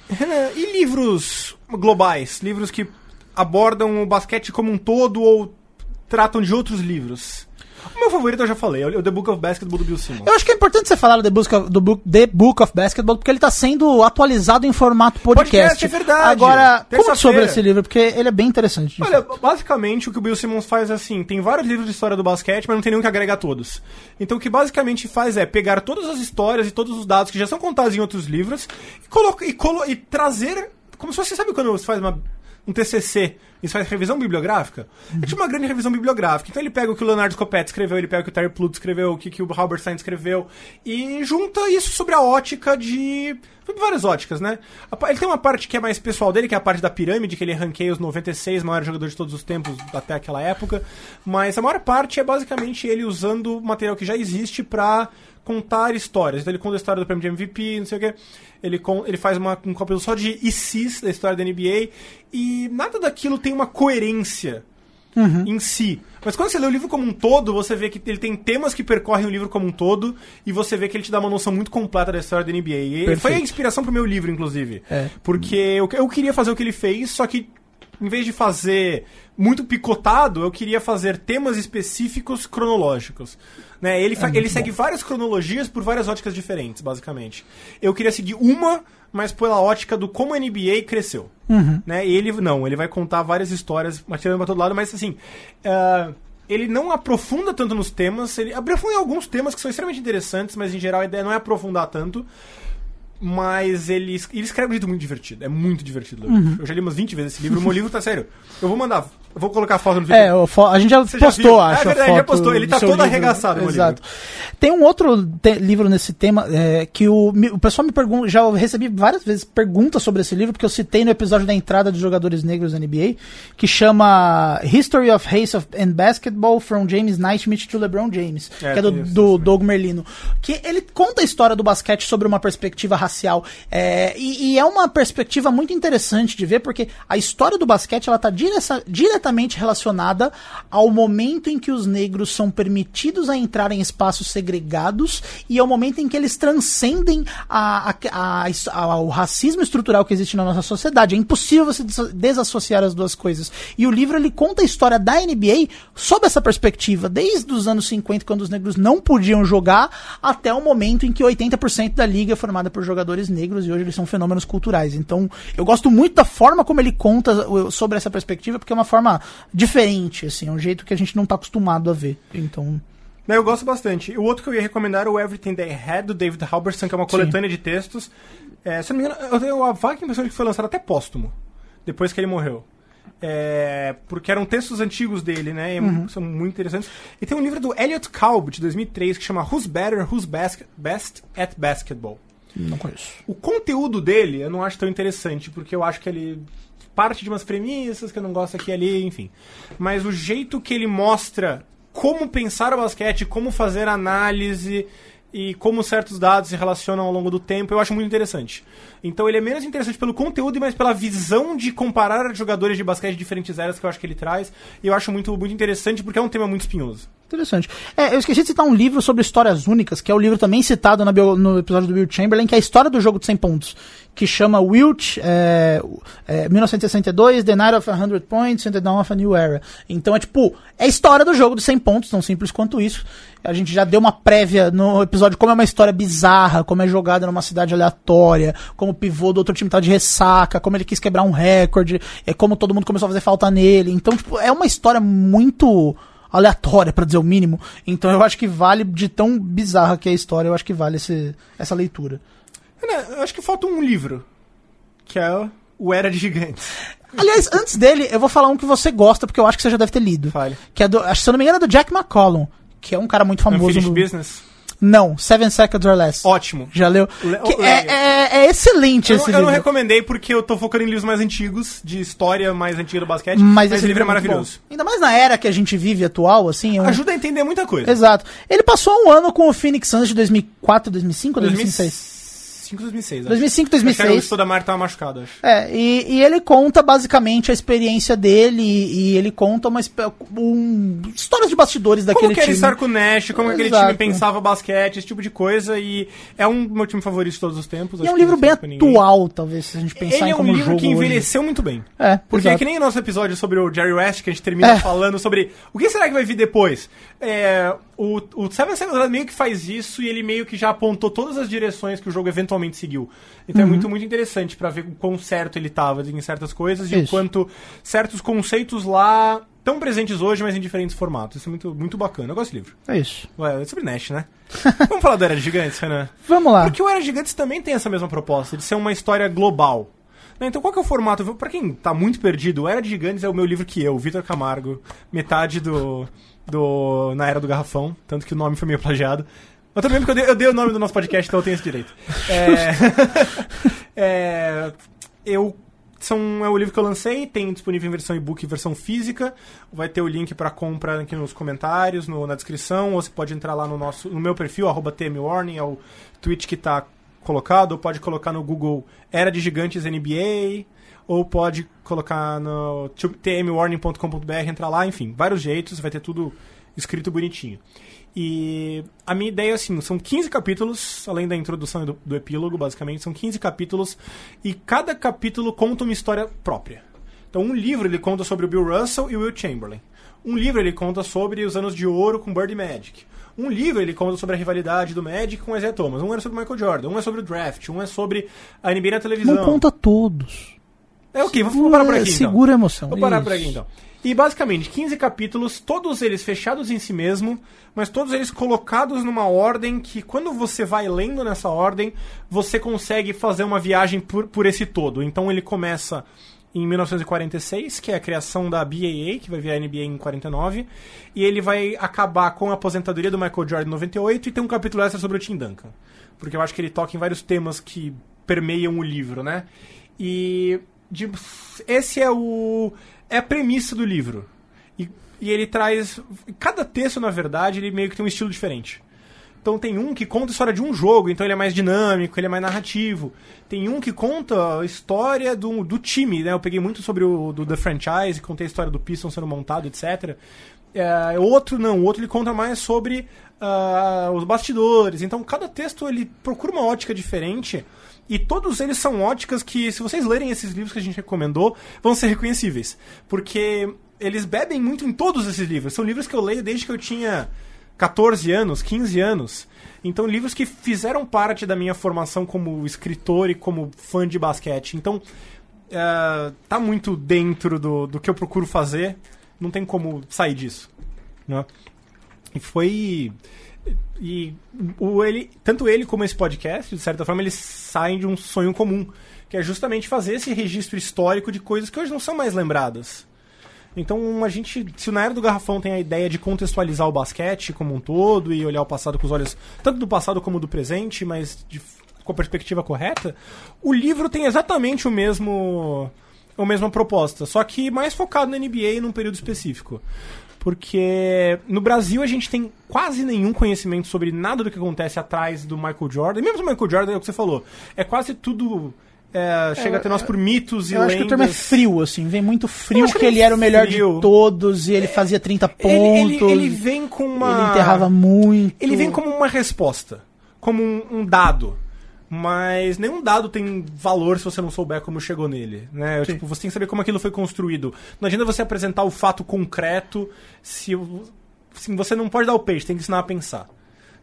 Renan, e livros globais? Livros que abordam o basquete como um todo ou tratam de outros livros? O meu favorito eu já falei, é o The Book of Basketball do Bill Simmons. Eu acho que é importante você falar do The Book of, do Book, The Book of Basketball, porque ele está sendo atualizado em formato podcast. Podcast, é verdade. Agora, conte sobre esse livro, porque ele é bem interessante. Olha, fato. basicamente o que o Bill Simmons faz é assim, tem vários livros de história do basquete, mas não tem nenhum que agrega todos. Então o que basicamente faz é pegar todas as histórias e todos os dados que já são contados em outros livros e, coloca, e, colo- e trazer, como se você sabe quando você faz uma, um TCC você faz revisão bibliográfica? É tipo uma grande revisão bibliográfica. Então ele pega o que o Leonardo Scopetti escreveu, ele pega o que o Terry Pluto escreveu, o que, que o Halberstein escreveu e junta isso sobre a ótica de... Várias óticas, né? Ele tem uma parte que é mais pessoal dele, que é a parte da pirâmide, que ele ranqueia os 96 maiores jogadores de todos os tempos até aquela época. Mas a maior parte é basicamente ele usando material que já existe pra contar histórias. Então ele conta a história do prêmio de MVP, não sei o quê. Ele, con- ele faz uma, um capítulo só de ICs da história da NBA. E nada daquilo tem uma coerência em si. Mas quando você lê o livro como um todo, você vê que ele tem temas que percorrem o livro como um todo, e você vê que ele te dá uma noção muito completa da história da NBA. E foi a Perfeito. inspiração pro meu livro, inclusive. É. Porque eu, eu queria fazer o que ele fez, só que em vez de fazer muito picotado, eu queria fazer temas específicos cronológicos. Né? Ele, fa- ele segue várias cronologias por várias óticas diferentes, basicamente. Eu queria seguir uma, mas pela ótica do como a NBA cresceu. Né? E ele não, ele vai contar várias histórias, atirando pra todo lado, mas assim. ah, ele não aprofunda tanto nos temas, ele aprofunda em alguns temas que são extremamente interessantes, mas em geral a ideia não é aprofundar tanto. Mas ele, ele escreve um jeito muito divertido. É muito divertido. livro. Eu já li umas 20 vezes esse livro. O meu livro tá sério. Eu vou mandar. Eu vou colocar a foto no É, o fo- a gente já Você já postou, viu? acho. É verdade, a já foto postou. Ele tá todo livro. arregaçado, Exato. Tem um outro te- livro nesse tema é, que o, o pessoal me pergunta. Já recebi várias vezes perguntas sobre esse livro, porque eu citei no episódio da entrada dos jogadores negros da NBA, que chama History of Race and Basketball from James Naismith to LeBron James, É, que é do, isso, do Doug Merlino. Que ele conta a história do basquete sobre uma perspectiva racial. É, e, e é uma perspectiva muito interessante de ver, porque a história do basquete ela está diretamente relacionada ao momento em que os negros são permitidos a entrar em espaços segregados e ao momento em que eles transcendem a, a, a, o racismo estrutural que existe na nossa sociedade. É impossível você des- desassociar as duas coisas. E o livro ele conta a história da NBA sob essa perspectiva, desde os anos 50, quando os negros não podiam jogar, até o momento em que 80% da liga é formada por jogadores negros e hoje eles são fenômenos culturais. Então, eu gosto muito da forma como ele conta sobre essa perspectiva, porque é uma forma diferente, assim, é um jeito que a gente não tá acostumado a ver. Então, eu gosto bastante. O outro que eu ia recomendar era o Everything They Had, do David Halberstam, que é uma coletânea de textos. É, se eu não me engano, eu tenho a vaga impressão de que foi lançado até póstumo, depois que ele morreu. É, porque eram textos antigos dele, né? e São muito interessantes. E tem um livro do Elliot Kalb, de 2003, que chama Who's Better, Who's Bas- Best at Basketball. não conheço. O conteúdo dele eu não acho tão interessante, porque eu acho que ele parte de umas premissas que eu não gosto aqui ali, enfim. Mas o jeito que ele mostra como pensar o basquete, como fazer análise, e como certos dados se relacionam ao longo do tempo, eu acho muito interessante. Então ele é menos interessante pelo conteúdo, mas pela visão de comparar jogadores de basquete de diferentes eras que eu acho que ele traz. E eu acho muito, muito interessante porque é um tema muito espinhoso. Interessante. É, eu esqueci de citar um livro sobre histórias únicas, que é o livro também citado bio- no episódio do Will Chamberlain, que é a história do jogo de 100 pontos, que chama Wilt, é, é, 1962, The Night of 100 Points and the Dawn of a New Era. Então é tipo, é a história do jogo de 100 pontos, tão simples quanto isso. A gente já deu uma prévia no episódio como é uma história bizarra, como é jogada numa cidade aleatória, como o pivô do outro time tá de ressaca, como ele quis quebrar um recorde, é como todo mundo começou a fazer falta nele. Então, tipo, é uma história muito aleatória, pra dizer o mínimo. Então eu acho que vale, de tão bizarra que é a história, eu acho que vale esse, essa leitura. Renan, eu acho que falta um livro, que é o Era de Gigantes. Aliás, antes dele, eu vou falar um que você gosta, porque eu acho que você já deve ter lido. Fale. Que é do, acho que se eu não me engano, é do Jack McCollum, que é um cara muito famoso. Unfinished no- Business. Não, Seven Seconds or Less. Ótimo. Já leu? Le- o- é, é- é excelente Eu, esse eu não livro. recomendei porque eu tô focando em livros mais antigos, de história mais antiga do basquete, Mas, mas, esse livro é muito maravilhoso. bom. Ainda mais na era que a gente vive atual, assim. eu- Ajuda a entender muita coisa. Exato. Ele passou um ano com o Phoenix Suns de 2004, 2005 ou 2006? 2005, 2006. acho. 2005, Acho que era o 2006. estudo da Marta tava machucado, acho. É, e, e ele conta basicamente a experiência dele e, e ele conta uma um, histórias de bastidores daquele Como que era time. estar com o Nash, como aquele Exato. time pensava basquete, esse tipo de coisa, e é um meu time favorito de todos os tempos. E é um livro bem atual, talvez, se a gente pensar Ele em é um como livro jogo que hoje. envelheceu muito bem. É, Porque exato. é que nem o nosso episódio sobre o Jerry West, que a gente termina É. falando sobre o que será que vai vir depois. É, o, o Seven Seconds Land meio que faz isso e ele meio que já apontou todas as direções que o jogo eventualmente seguiu. Então Uhum. é muito, muito interessante pra ver o quão certo ele tava em certas coisas e o Isso. quanto certos conceitos lá estão presentes hoje, mas em diferentes formatos. Isso é muito, muito bacana. Eu gosto desse livro. É isso. Ué, é sobre Nash, né? Vamos falar do Era de Gigantes, Renan? Vamos lá. Porque o Era de Gigantes também tem essa mesma proposta, de ser uma história global. Né, Então qual que é o formato? Pra quem tá muito perdido, o Era de Gigantes é o meu livro que eu, Vitor Camargo, metade do, do... na Era do Garrafão, tanto que o nome foi meio plagiado. Mas também porque eu dei, eu dei o nome do nosso podcast, então eu tenho esse direito. É, é, eu são, é o livro que eu lancei, tem disponível em versão e-book e versão física. Vai ter o link para compra aqui nos comentários, no- na descrição, ou você pode entrar lá no nosso no meu perfil, arroba tmwarning, é o tweet que está colocado, ou pode colocar no Google Era de Gigantes NBA, ou pode colocar no tmwarning.com.br, entrar lá, enfim, vários jeitos, vai ter tudo escrito bonitinho. E a minha ideia, assim, são 15 capítulos, além da introdução e do, do epílogo, basicamente, são 15 capítulos, e cada capítulo conta uma história própria. Então, um livro ele conta sobre o Bill Russell e o Will Chamberlain. Um livro ele conta sobre os anos de ouro com Bird Magic. Um livro ele conta sobre a rivalidade do Magic com o Isaiah Thomas. Um é sobre o Michael Jordan, um é sobre o draft, um é sobre a NBA na televisão. Não conta todos. É ok, vou, vou parar por aqui então. Segura a emoção. Vou parar Isso. por aqui então. E basicamente, 15 capítulos, todos eles fechados em si mesmo, mas todos eles colocados numa ordem que, quando você vai lendo nessa ordem, você consegue fazer uma viagem por, por esse todo. Então ele começa em 1946, que é a criação da BAA, que vai vir a NBA em 49, e ele vai acabar com a aposentadoria do Michael Jordan em 98 e tem um capítulo extra sobre o Tim Duncan. Porque eu acho que ele toca em vários temas que permeiam o livro, né? E de- esse é o é a premissa do livro. E, e ele traz cada texto, na verdade, ele meio que tem um estilo diferente. Então tem um que conta a história de um jogo, então ele é mais dinâmico, ele é mais narrativo. Tem um que conta a história do, do time, né? Eu peguei muito sobre o do The Franchise, contei a história do Pistons sendo montado, etc. É, outro não, o outro ele conta mais sobre ah, os bastidores. Então cada texto ele procura uma ótica diferente e todos eles são óticas que, se vocês lerem esses livros que a gente recomendou, vão ser reconhecíveis. Porque eles bebem muito em todos esses livros. São livros que eu leio desde que eu tinha 14 anos, 15 anos. Então, livros que fizeram parte da minha formação como escritor e como fã de basquete. Então, eh, tá muito dentro do, do que eu procuro fazer. Não tem como sair disso. Né? E foi. E o, ele, tanto ele como esse podcast, de certa forma, eles saem de um sonho comum, que é justamente fazer esse registro histórico de coisas que hoje não são mais lembradas. Então a gente, se na era do garrafão tem a ideia de contextualizar o basquete como um todo e olhar o passado com os olhos tanto do passado como do presente, mas de- com a perspectiva correta, o livro tem exatamente o mesmo a mesma proposta, só que mais focado na NBA num período específico. Porque no Brasil a gente tem quase nenhum conhecimento sobre nada do que acontece atrás do Michael Jordan. E mesmo o Michael Jordan, é o que você falou, é quase tudo. É, chega até nós por mitos e Eu acho lendas. que o termo é frio, assim, vem muito Eu frio acho que ele era o melhor frio. de todos e ele fazia 30 Ele, ele- pontos. ele vem com uma. ele enterrava muito. Ele vem como uma resposta, como um, um dado. Mas nenhum dado tem valor se você não souber como chegou nele, né? Tipo, você tem que saber como aquilo foi construído. Não adianta você apresentar o fato concreto se, assim, você não pode dar o peixe, tem que ensinar a pensar,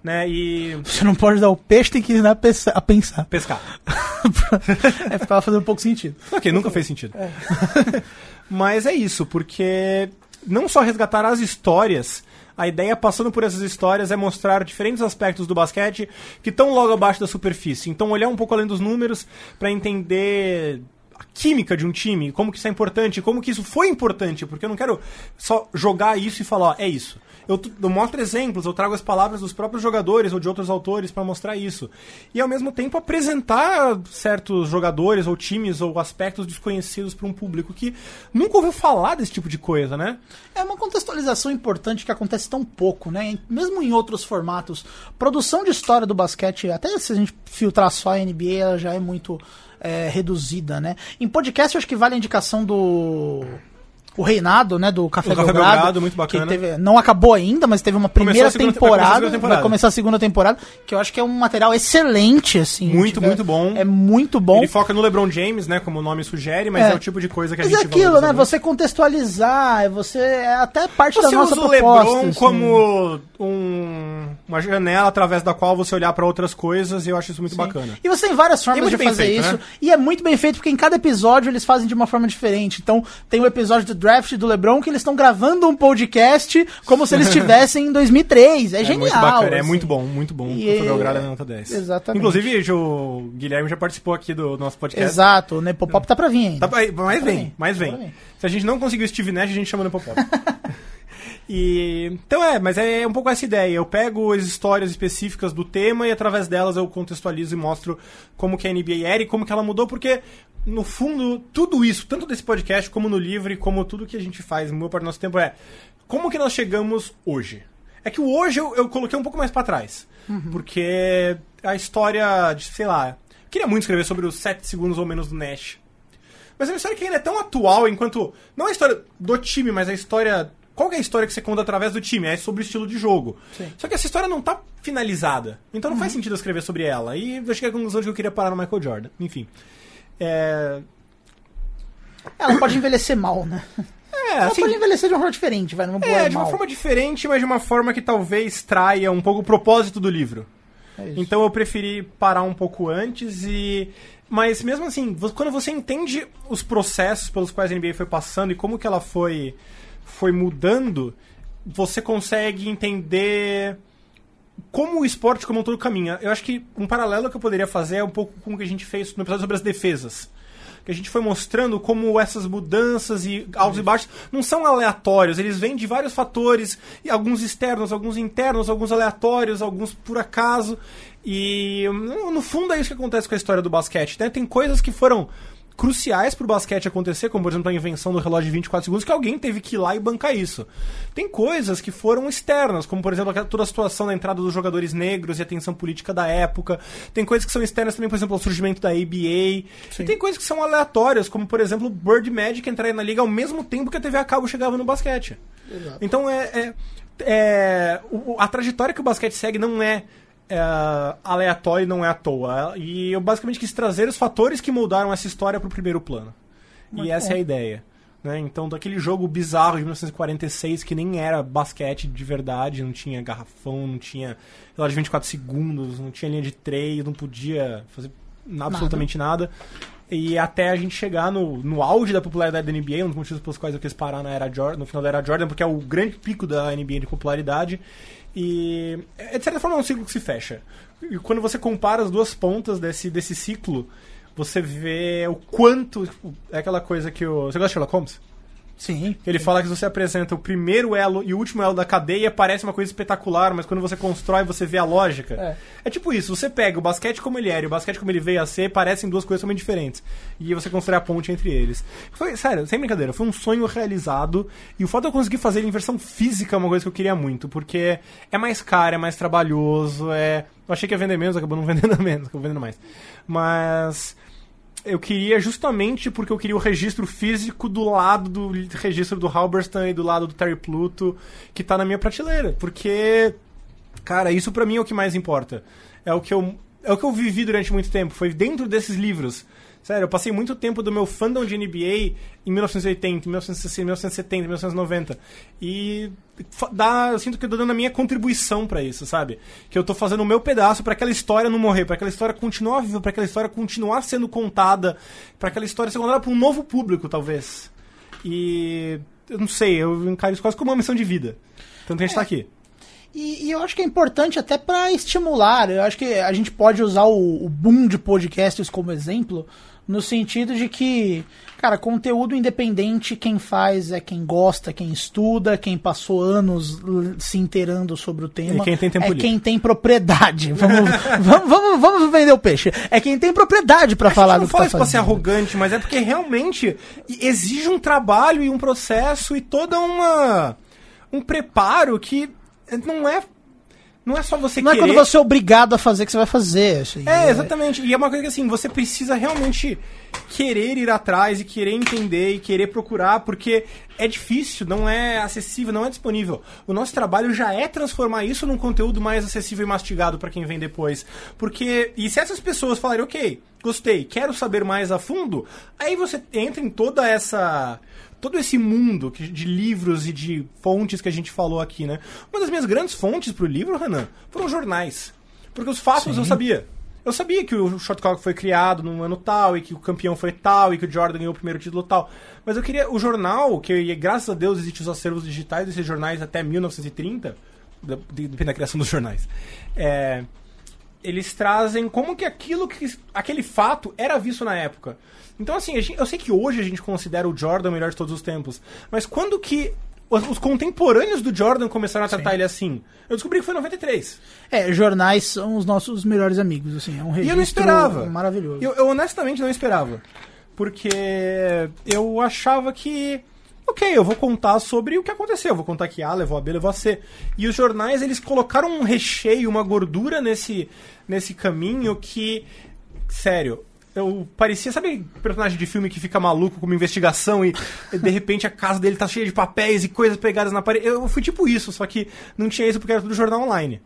né? E Você não pode dar o peixe, tem que ensinar. A pensar. pescar. é, ficava fazendo um pouco sentido. Ok, nunca fez sentido. Mas é isso, porque não só resgatar as histórias, a ideia passando por essas histórias é mostrar diferentes aspectos do basquete que estão logo abaixo da superfície. Então olhar um pouco além dos números para entender a química de um time, como que isso é importante, como que isso foi importante, porque eu não quero só jogar isso e falar, ó, é isso. Eu, eu mostro exemplos, eu trago as palavras dos próprios jogadores ou de outros autores para mostrar isso. E ao mesmo tempo apresentar certos jogadores ou times ou aspectos desconhecidos para um público que nunca ouviu falar desse tipo de coisa, né? É uma contextualização importante que acontece tão pouco, né? Mesmo em outros formatos. Produção de história do basquete, até se a gente filtrar só a NBA, ela já é muito é, reduzida, né? Em podcast, eu acho que vale a indicação do. O Reinado, né, do Café, O Café Belgrado, Belgrado, muito bacana. Teve, não acabou ainda, mas teve uma primeira a temporada, a temporada. Vai começar a segunda temporada, que eu acho que é um material excelente, assim. Muito, muito bom. É muito bom. Ele foca no LeBron James, né, como o nome sugere, mas é, É. o tipo de coisa que a Mas é gente aquilo, valoriza né? muito. Você contextualizar, é você é até parte Você da nossa usa o proposta. LeBron assim. como um- uma janela através da qual você olhar para outras coisas e eu acho isso muito bacana. E você tem várias formas de fazer feito, isso. né? E é muito bem feito, porque em cada episódio eles fazem de uma forma diferente. Então, tem o episódio do draft do LeBron que eles estão gravando um podcast como se eles estivessem em 2003. É, É genial. muito bacana, é assim. muito bom, muito bom. E o Café é- é nota 10. Exatamente. Inclusive, o Guilherme já participou aqui do nosso podcast. Exato, o Nepopop tá pra vir ainda. Tá, mas Tá pra vem, mas tá vem. Se a gente não conseguir o Steve Nash, a gente chama no Popop. e então é, mas é um pouco essa ideia. Eu pego as histórias específicas do tema e através delas eu contextualizo e mostro como que a NBA era e como que ela mudou, porque no fundo tudo isso, tanto desse podcast como no livro e como tudo que a gente faz, no parte do nosso tempo é como que nós chegamos hoje. É que o hoje eu, eu coloquei um pouco mais pra trás, porque a história de, sei lá, queria muito escrever sobre os 7 segundos ou menos do Nash. Mas é uma história que ainda é tão atual enquanto. Não a história do time, mas a história. Qual que é a história que você conta através do time? É sobre o estilo de jogo. Só que essa história não tá finalizada. Então não faz sentido escrever sobre ela. E eu cheguei à conclusão de que eu queria parar no Michael Jordan. Enfim. É. Ela pode envelhecer mal, né? É, Ela assim. pode envelhecer de uma forma diferente, vai, numa boa É, de uma mal. forma diferente, mas de uma forma que talvez traia um pouco o propósito do livro. É. Então eu preferi parar um pouco antes e. Mas mesmo assim, quando você entende os processos pelos quais a NBA foi passando e como que ela foi, foi mudando, você consegue entender como o esporte como um todo caminha. Eu acho que um paralelo que eu poderia fazer é um pouco com o que a gente fez no episódio sobre as defesas. Que a gente foi mostrando como essas mudanças e altos e baixos não são aleatórios, eles vêm de vários fatores, alguns externos, alguns internos, alguns aleatórios, alguns por acaso. E no no fundo é isso que acontece com a história do basquete. Né? Tem coisas que foram cruciais pro basquete acontecer, como por exemplo a invenção do relógio de 24 segundos, que alguém teve que ir lá e bancar isso. Tem coisas que foram externas, como por exemplo toda a situação da entrada dos jogadores negros e a tensão política da época. Tem coisas que são externas também, por exemplo, ao surgimento da ABA. E tem coisas que são aleatórias, como por exemplo o Bird Magic entrar na liga ao mesmo tempo que a TV a cabo chegava no basquete. Então é, é- é- o- a trajetória que o basquete segue não é é, aleatória e não é à toa. E eu basicamente quis trazer os fatores que moldaram essa história para o primeiro plano. e essa é a ideia. Né? Então, daquele jogo bizarro de 1946 que nem era basquete de verdade, não tinha garrafão, não tinha relógio de 24 segundos, não tinha linha de três, não podia fazer absolutamente nada. E até a gente chegar no, no auge da popularidade da NBA, um dos motivos pelos quais eu quis parar na era Jordan, no final da era Jordan, porque é o grande pico da NBA de popularidade. E, é, de certa forma, é um ciclo que se fecha. E quando você compara as duas pontas desse, desse ciclo, você vê o quanto. É aquela coisa que o. Você gosta de Sherlock Holmes? Sim. Ele fala que se você apresenta o primeiro elo e o último elo da cadeia, parece uma coisa espetacular, mas quando você constrói, você vê a lógica. É. É, tipo isso, você pega o basquete como ele era e o basquete como ele veio a ser, parecem duas coisas totalmente diferentes. E você constrói a ponte entre eles. Foi, sério, sem brincadeira, foi um sonho realizado. E o fato de eu conseguir fazer ele em versão física é uma coisa que eu queria muito, porque é mais caro, é mais trabalhoso, é. Eu achei que ia vender menos, acabou não vendendo menos, acabou vendendo mais. Mas eu queria justamente porque eu queria o registro físico do lado do registro do Halberstam e do lado do Terry Pluto, que tá na minha prateleira. Porque, cara, isso pra mim é o que mais importa. É o que eu, é o que eu vivi durante muito tempo, foi dentro desses livros. Sério, eu passei muito tempo do meu fandom de NBA em 1980, 1960, 1970, 1990. E dá, eu sinto que eu tô dando a minha contribuição pra isso, sabe? Que eu tô fazendo o meu pedaço pra aquela história não morrer, pra aquela história continuar viva, pra aquela história continuar sendo contada, pra aquela história ser contada pra um novo público, talvez. E eu não sei, eu encaro isso quase como uma missão de vida. Tanto que a gente tá aqui. E, e eu acho que é importante até pra estimular. Eu acho que a gente pode usar o, o boom de podcasts como exemplo, no sentido de que, cara, conteúdo independente, quem faz é quem gosta, quem estuda, quem passou anos se inteirando sobre o tema. E quem tem tempo é livre. quem tem propriedade. Vamos, vamos, vamos, vamos vender o peixe. É quem tem propriedade pra falar do não que fala tá isso pra ser fazendo. arrogante, mas é porque realmente exige um trabalho e um processo e toda uma um preparo que não é não é só você Não é querer. quando você é obrigado a fazer que você vai fazer. Assim, É, exatamente. E é uma coisa que assim, você precisa realmente querer ir atrás e querer entender e querer procurar, porque é difícil, não é acessível, não é disponível. O nosso trabalho já é transformar isso num conteúdo mais acessível e mastigado para quem vem depois. Porque, e se essas pessoas falarem, ok, gostei, quero saber mais a fundo, aí você entra em toda essa todo esse mundo de livros e de fontes que a gente falou aqui, né? Uma das minhas grandes fontes pro livro, Renan, foram jornais. Porque os fatos eu sabia. Eu sabia que o shot clock foi criado num ano tal, e que o campeão foi tal, e que o Jordan ganhou o primeiro título tal. Mas eu queria. O jornal, que graças a Deus existem os acervos digitais desses jornais até 1930, da- de- depende da criação dos jornais. É, eles trazem como que aquilo que aquele fato era visto na época. Então assim, gente- eu sei que hoje a gente considera o Jordan o melhor de todos os tempos, mas quando que os, os contemporâneos do Jordan começaram a tratar ele assim? Eu descobri que foi em 93. É, jornais são os nossos melhores amigos, assim, é um E registro eu não esperava. maravilhoso. Eu, eu honestamente não esperava. Porque eu achava que. Ok, eu vou contar sobre o que aconteceu. Eu vou contar que A levou a B, levou a C. E os jornais, eles colocaram um recheio, uma gordura nesse, nesse caminho que. Sério. Eu parecia, sabe, personagem de filme que fica maluco com uma investigação e de repente a casa dele tá cheia de papéis e coisas pegadas na parede. Eu fui tipo isso, só que não tinha isso porque era tudo jornal online.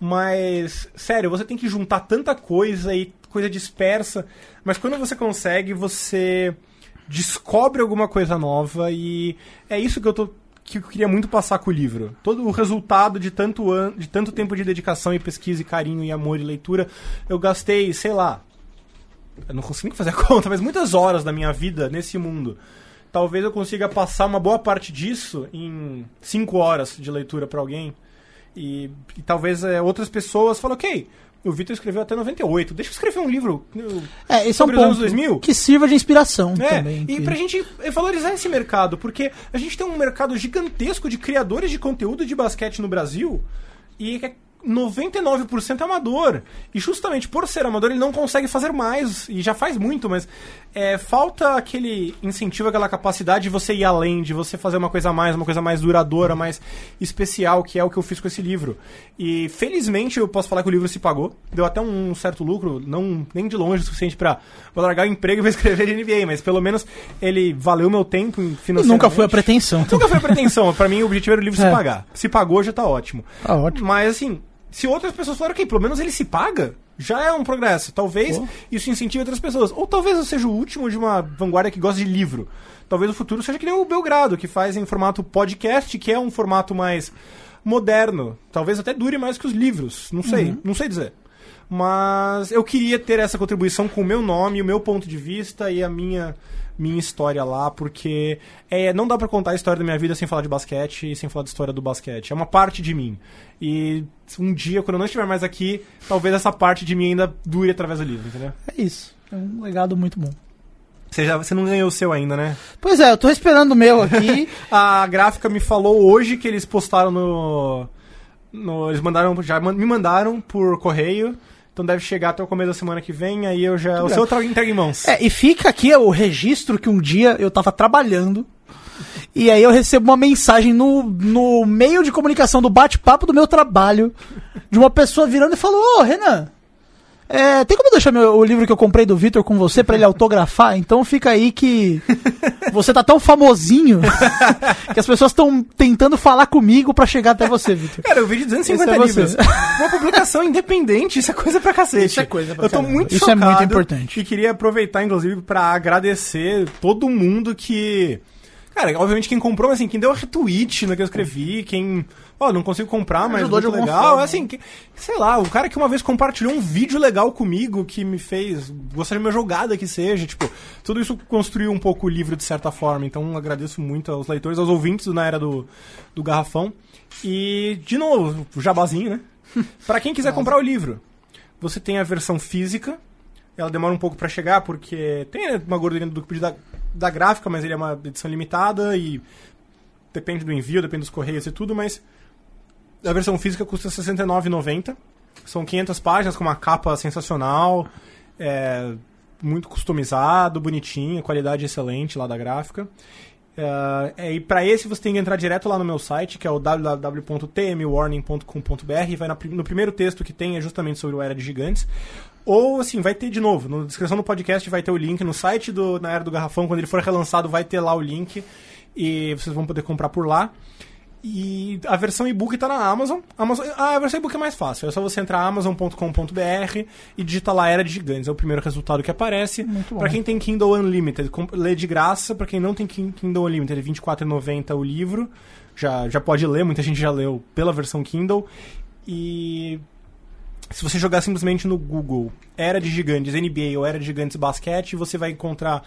Mas, sério, você tem que juntar tanta coisa e coisa dispersa. Mas quando você consegue, você descobre alguma coisa nova e é isso que eu tô que eu queria muito passar com o livro. Todo o resultado de tanto an de tanto tempo de dedicação e pesquisa e carinho e amor e leitura, eu gastei, sei lá, eu não consigo fazer a conta, mas muitas horas da minha vida nesse mundo. Talvez eu consiga passar uma boa parte disso em cinco horas de leitura para alguém. E, e talvez é, outras pessoas falem, ok, o Vitor escreveu até 98, deixa eu escrever um livro. eu- É, esse é um sobre os anos ponto 2000. que sirva de inspiração É, também. e que- pra gente valorizar esse mercado, porque a gente tem um mercado gigantesco de criadores de conteúdo de basquete no Brasil e é 99% é amador. E justamente por ser amador, ele não consegue fazer mais, e já faz muito, mas é, falta aquele incentivo, aquela capacidade de você ir além, de você fazer uma coisa a mais, uma coisa mais duradoura, mais especial, que é o que eu fiz com esse livro. E felizmente eu posso falar que o livro se pagou, deu até um certo lucro, não nem de longe o suficiente pra vou largar o emprego e vou escrever de NBA, mas pelo menos ele valeu meu tempo em E financeiramente. nunca foi a pretensão. Nunca foi a pretensão. Pra mim, o objetivo era o livro É. se pagar. Se pagou, já tá ótimo. Tá ótimo. Mas, assim, se outras pessoas falaram, ok, pelo menos ele se paga, já é um progresso. Talvez Pô. isso incentive outras pessoas. Ou talvez eu seja o último de uma vanguarda que gosta de livro. Talvez o futuro seja que nem o Belgrado, que faz em formato podcast, que é um formato mais moderno. Talvez até dure mais que os livros. Não sei, Uhum. não sei dizer. Mas eu queria ter essa contribuição com o meu nome, o meu ponto de vista e a minha minha história lá, porque é, não dá pra contar a história da minha vida sem falar de basquete e sem falar da história do basquete. É uma parte de mim. E um dia, quando eu não estiver mais aqui, talvez essa parte de mim ainda dure através do livro, entendeu? É isso. É um legado muito bom. Você, já, você não ganhou o seu ainda, né? Pois é, eu tô esperando o meu aqui. A gráfica me falou hoje que eles postaram no. no eles mandaram. Já me mandaram por correio. Então deve chegar até o começo da semana que vem. Aí eu já. O seu eu em mãos. É, e fica aqui o registro que um dia eu tava trabalhando. E aí eu recebo uma mensagem no, no meio de comunicação do bate-papo do meu trabalho de uma pessoa virando e falou, ô Renan, é, tem como deixar meu- o livro que eu comprei do Vitor com você pra ele autografar? Então fica aí que você tá tão famosinho que as pessoas estão tentando falar comigo pra chegar até você, Vitor. Cara, eu vi de 250 Esse é livros. Uma publicação independente, isso é coisa pra cacete. Isso é coisa pra Eu tô caramba. muito Isso é chocado. muito importante. E queria aproveitar, inclusive, pra agradecer todo mundo que. Cara, obviamente quem comprou, mas assim, quem deu retweet no que eu escrevi, quem. Ó, não consigo comprar, mas Ajudou muito legal. forma. Assim, que- sei lá, o cara que uma vez compartilhou um vídeo legal comigo que me fez gostar de uma jogada que seja, tipo, tudo isso construiu um pouco o livro de certa forma. Então agradeço muito aos leitores, aos ouvintes na era do, do Garrafão. E, de novo, o jabazinho, né? Pra quem quiser comprar o livro, você tem a versão física. Ela demora um pouco pra chegar, porque tem uma gordurinha do da, gráfica, mas ele é uma edição limitada e depende do envio, depende dos correios e tudo, mas a versão física custa R$ 69,90. São 500 páginas com uma capa sensacional, é, muito customizado, bonitinho, qualidade excelente lá da gráfica. É, e para esse você tem que entrar direto lá no meu site, que é o www.tmwarning.com.br. Vai no primeiro texto que tem é justamente sobre o Era de Gigantes. Ou assim, vai ter de novo, na descrição do podcast vai ter o link no site do Na Era do Garrafão, quando ele for relançado vai ter lá o link e vocês vão poder comprar por lá. E a versão e-book tá na Amazon. Amazon. Ah, a versão e-book é mais fácil. É só você entrar amazon.com.br e digitar lá Era de Gigantes. É o primeiro resultado que aparece. Pra quem tem Kindle Unlimited, lê de graça. Pra quem não tem Kin- Kindle Unlimited, é R$ 24,90 o livro. Já, já pode ler, muita gente já leu pela versão Kindle. E se você jogar simplesmente no Google Era de Gigantes NBA ou Era de Gigantes Basquete, você vai encontrar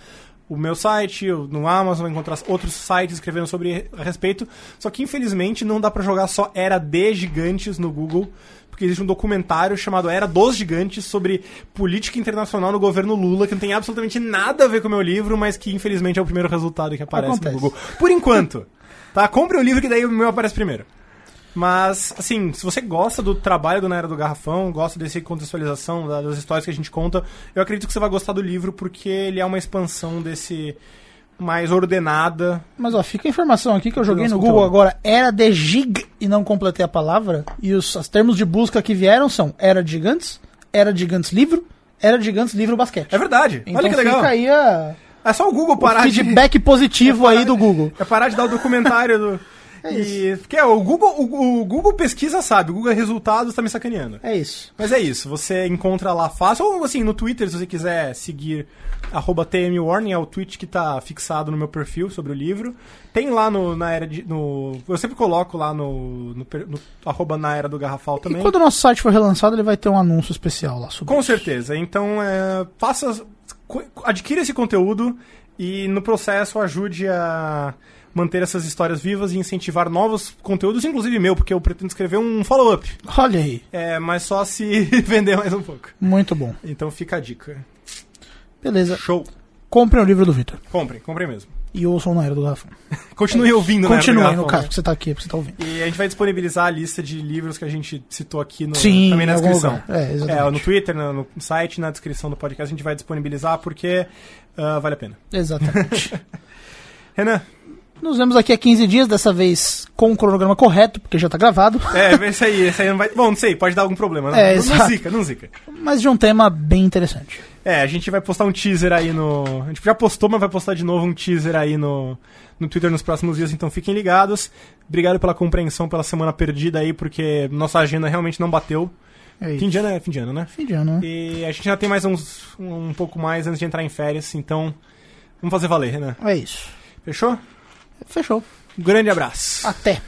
o meu site, no Amazon, encontrar outros sites escrevendo sobre a respeito. Só que infelizmente não dá pra jogar só Era de Gigantes no Google, porque existe um documentário chamado Era dos Gigantes sobre política internacional no governo Lula, que não tem absolutamente nada a ver com o meu livro, mas que infelizmente é o primeiro resultado que aparece Acontece. no Google. Por enquanto. Tá? Compre o livro que daí o meu aparece primeiro. Mas, assim, se você gosta do trabalho do Na Era do Garrafão, gosta dessa contextualização da- das histórias que a gente conta, eu acredito que você vai gostar do livro, porque ele é uma expansão desse mais ordenada. Mas ó, fica a informação aqui que eu joguei no Google conteúdo. agora, era de gig e não completei a palavra. E os, os termos de busca que vieram são era de gigantes, era de gigantes livro, era de gigantes livro basquete. É verdade. Então Olha que legal. fica aí a, É só o Google o parar de... feedback positivo aí do Google. É parar de dar o documentário do... e, porque é, o Google, o, o Google pesquisa sabe, o Google resultados tá me sacaneando. É isso. Mas é isso, você encontra lá fácil, ou assim, no Twitter, se você quiser seguir arroba TMWarning, é o tweet que tá fixado no meu perfil sobre o livro. Tem lá no, na era de. No, eu sempre coloco lá no, no, no arroba na era do Garrafal também. E quando o nosso site for relançado, ele vai ter um anúncio especial lá sobre Com isso. certeza. Então, é, faça. Adquira esse conteúdo e no processo ajude a manter essas histórias vivas e incentivar novos conteúdos, inclusive meu, porque eu pretendo escrever um follow-up. Olha aí, É, mas só se vender mais um pouco. muito bom. Então fica a dica. Beleza. Show. Comprem o livro do Vitor. Comprem, comprem mesmo. E ouçam na era do Garrafão. Continue ouvindo, né, Continuem, Garrafão, no caso, né? que você tá aqui, porque você tá ouvindo. E a gente vai disponibilizar a lista de livros que a gente citou aqui no, Sim, também na descrição. lugar. É, exatamente. É, no Twitter, no, no site, na descrição do podcast, a gente vai disponibilizar porque ah, vale a pena. Exatamente. Renan, Nos vemos daqui a 15 dias, dessa vez com o cronograma correto, porque já tá gravado. é, esse aí, esse aí não vai. Bom, não sei, pode dar algum problema. É, não, não zica, não zica. Mas de um tema bem interessante. É, a gente vai postar um teaser aí no. A gente já postou, mas vai postar de novo um teaser aí no, no Twitter nos próximos dias, então fiquem ligados. Obrigado pela compreensão pela semana perdida aí, porque nossa agenda realmente não bateu. É. Fim de ano é fim de ano, né? Fim de ano, né? E a gente ainda tem mais uns um pouco mais antes de entrar em férias, então vamos fazer valer, Renan. É isso. Fechou? Fechou. Um grande abraço. Até.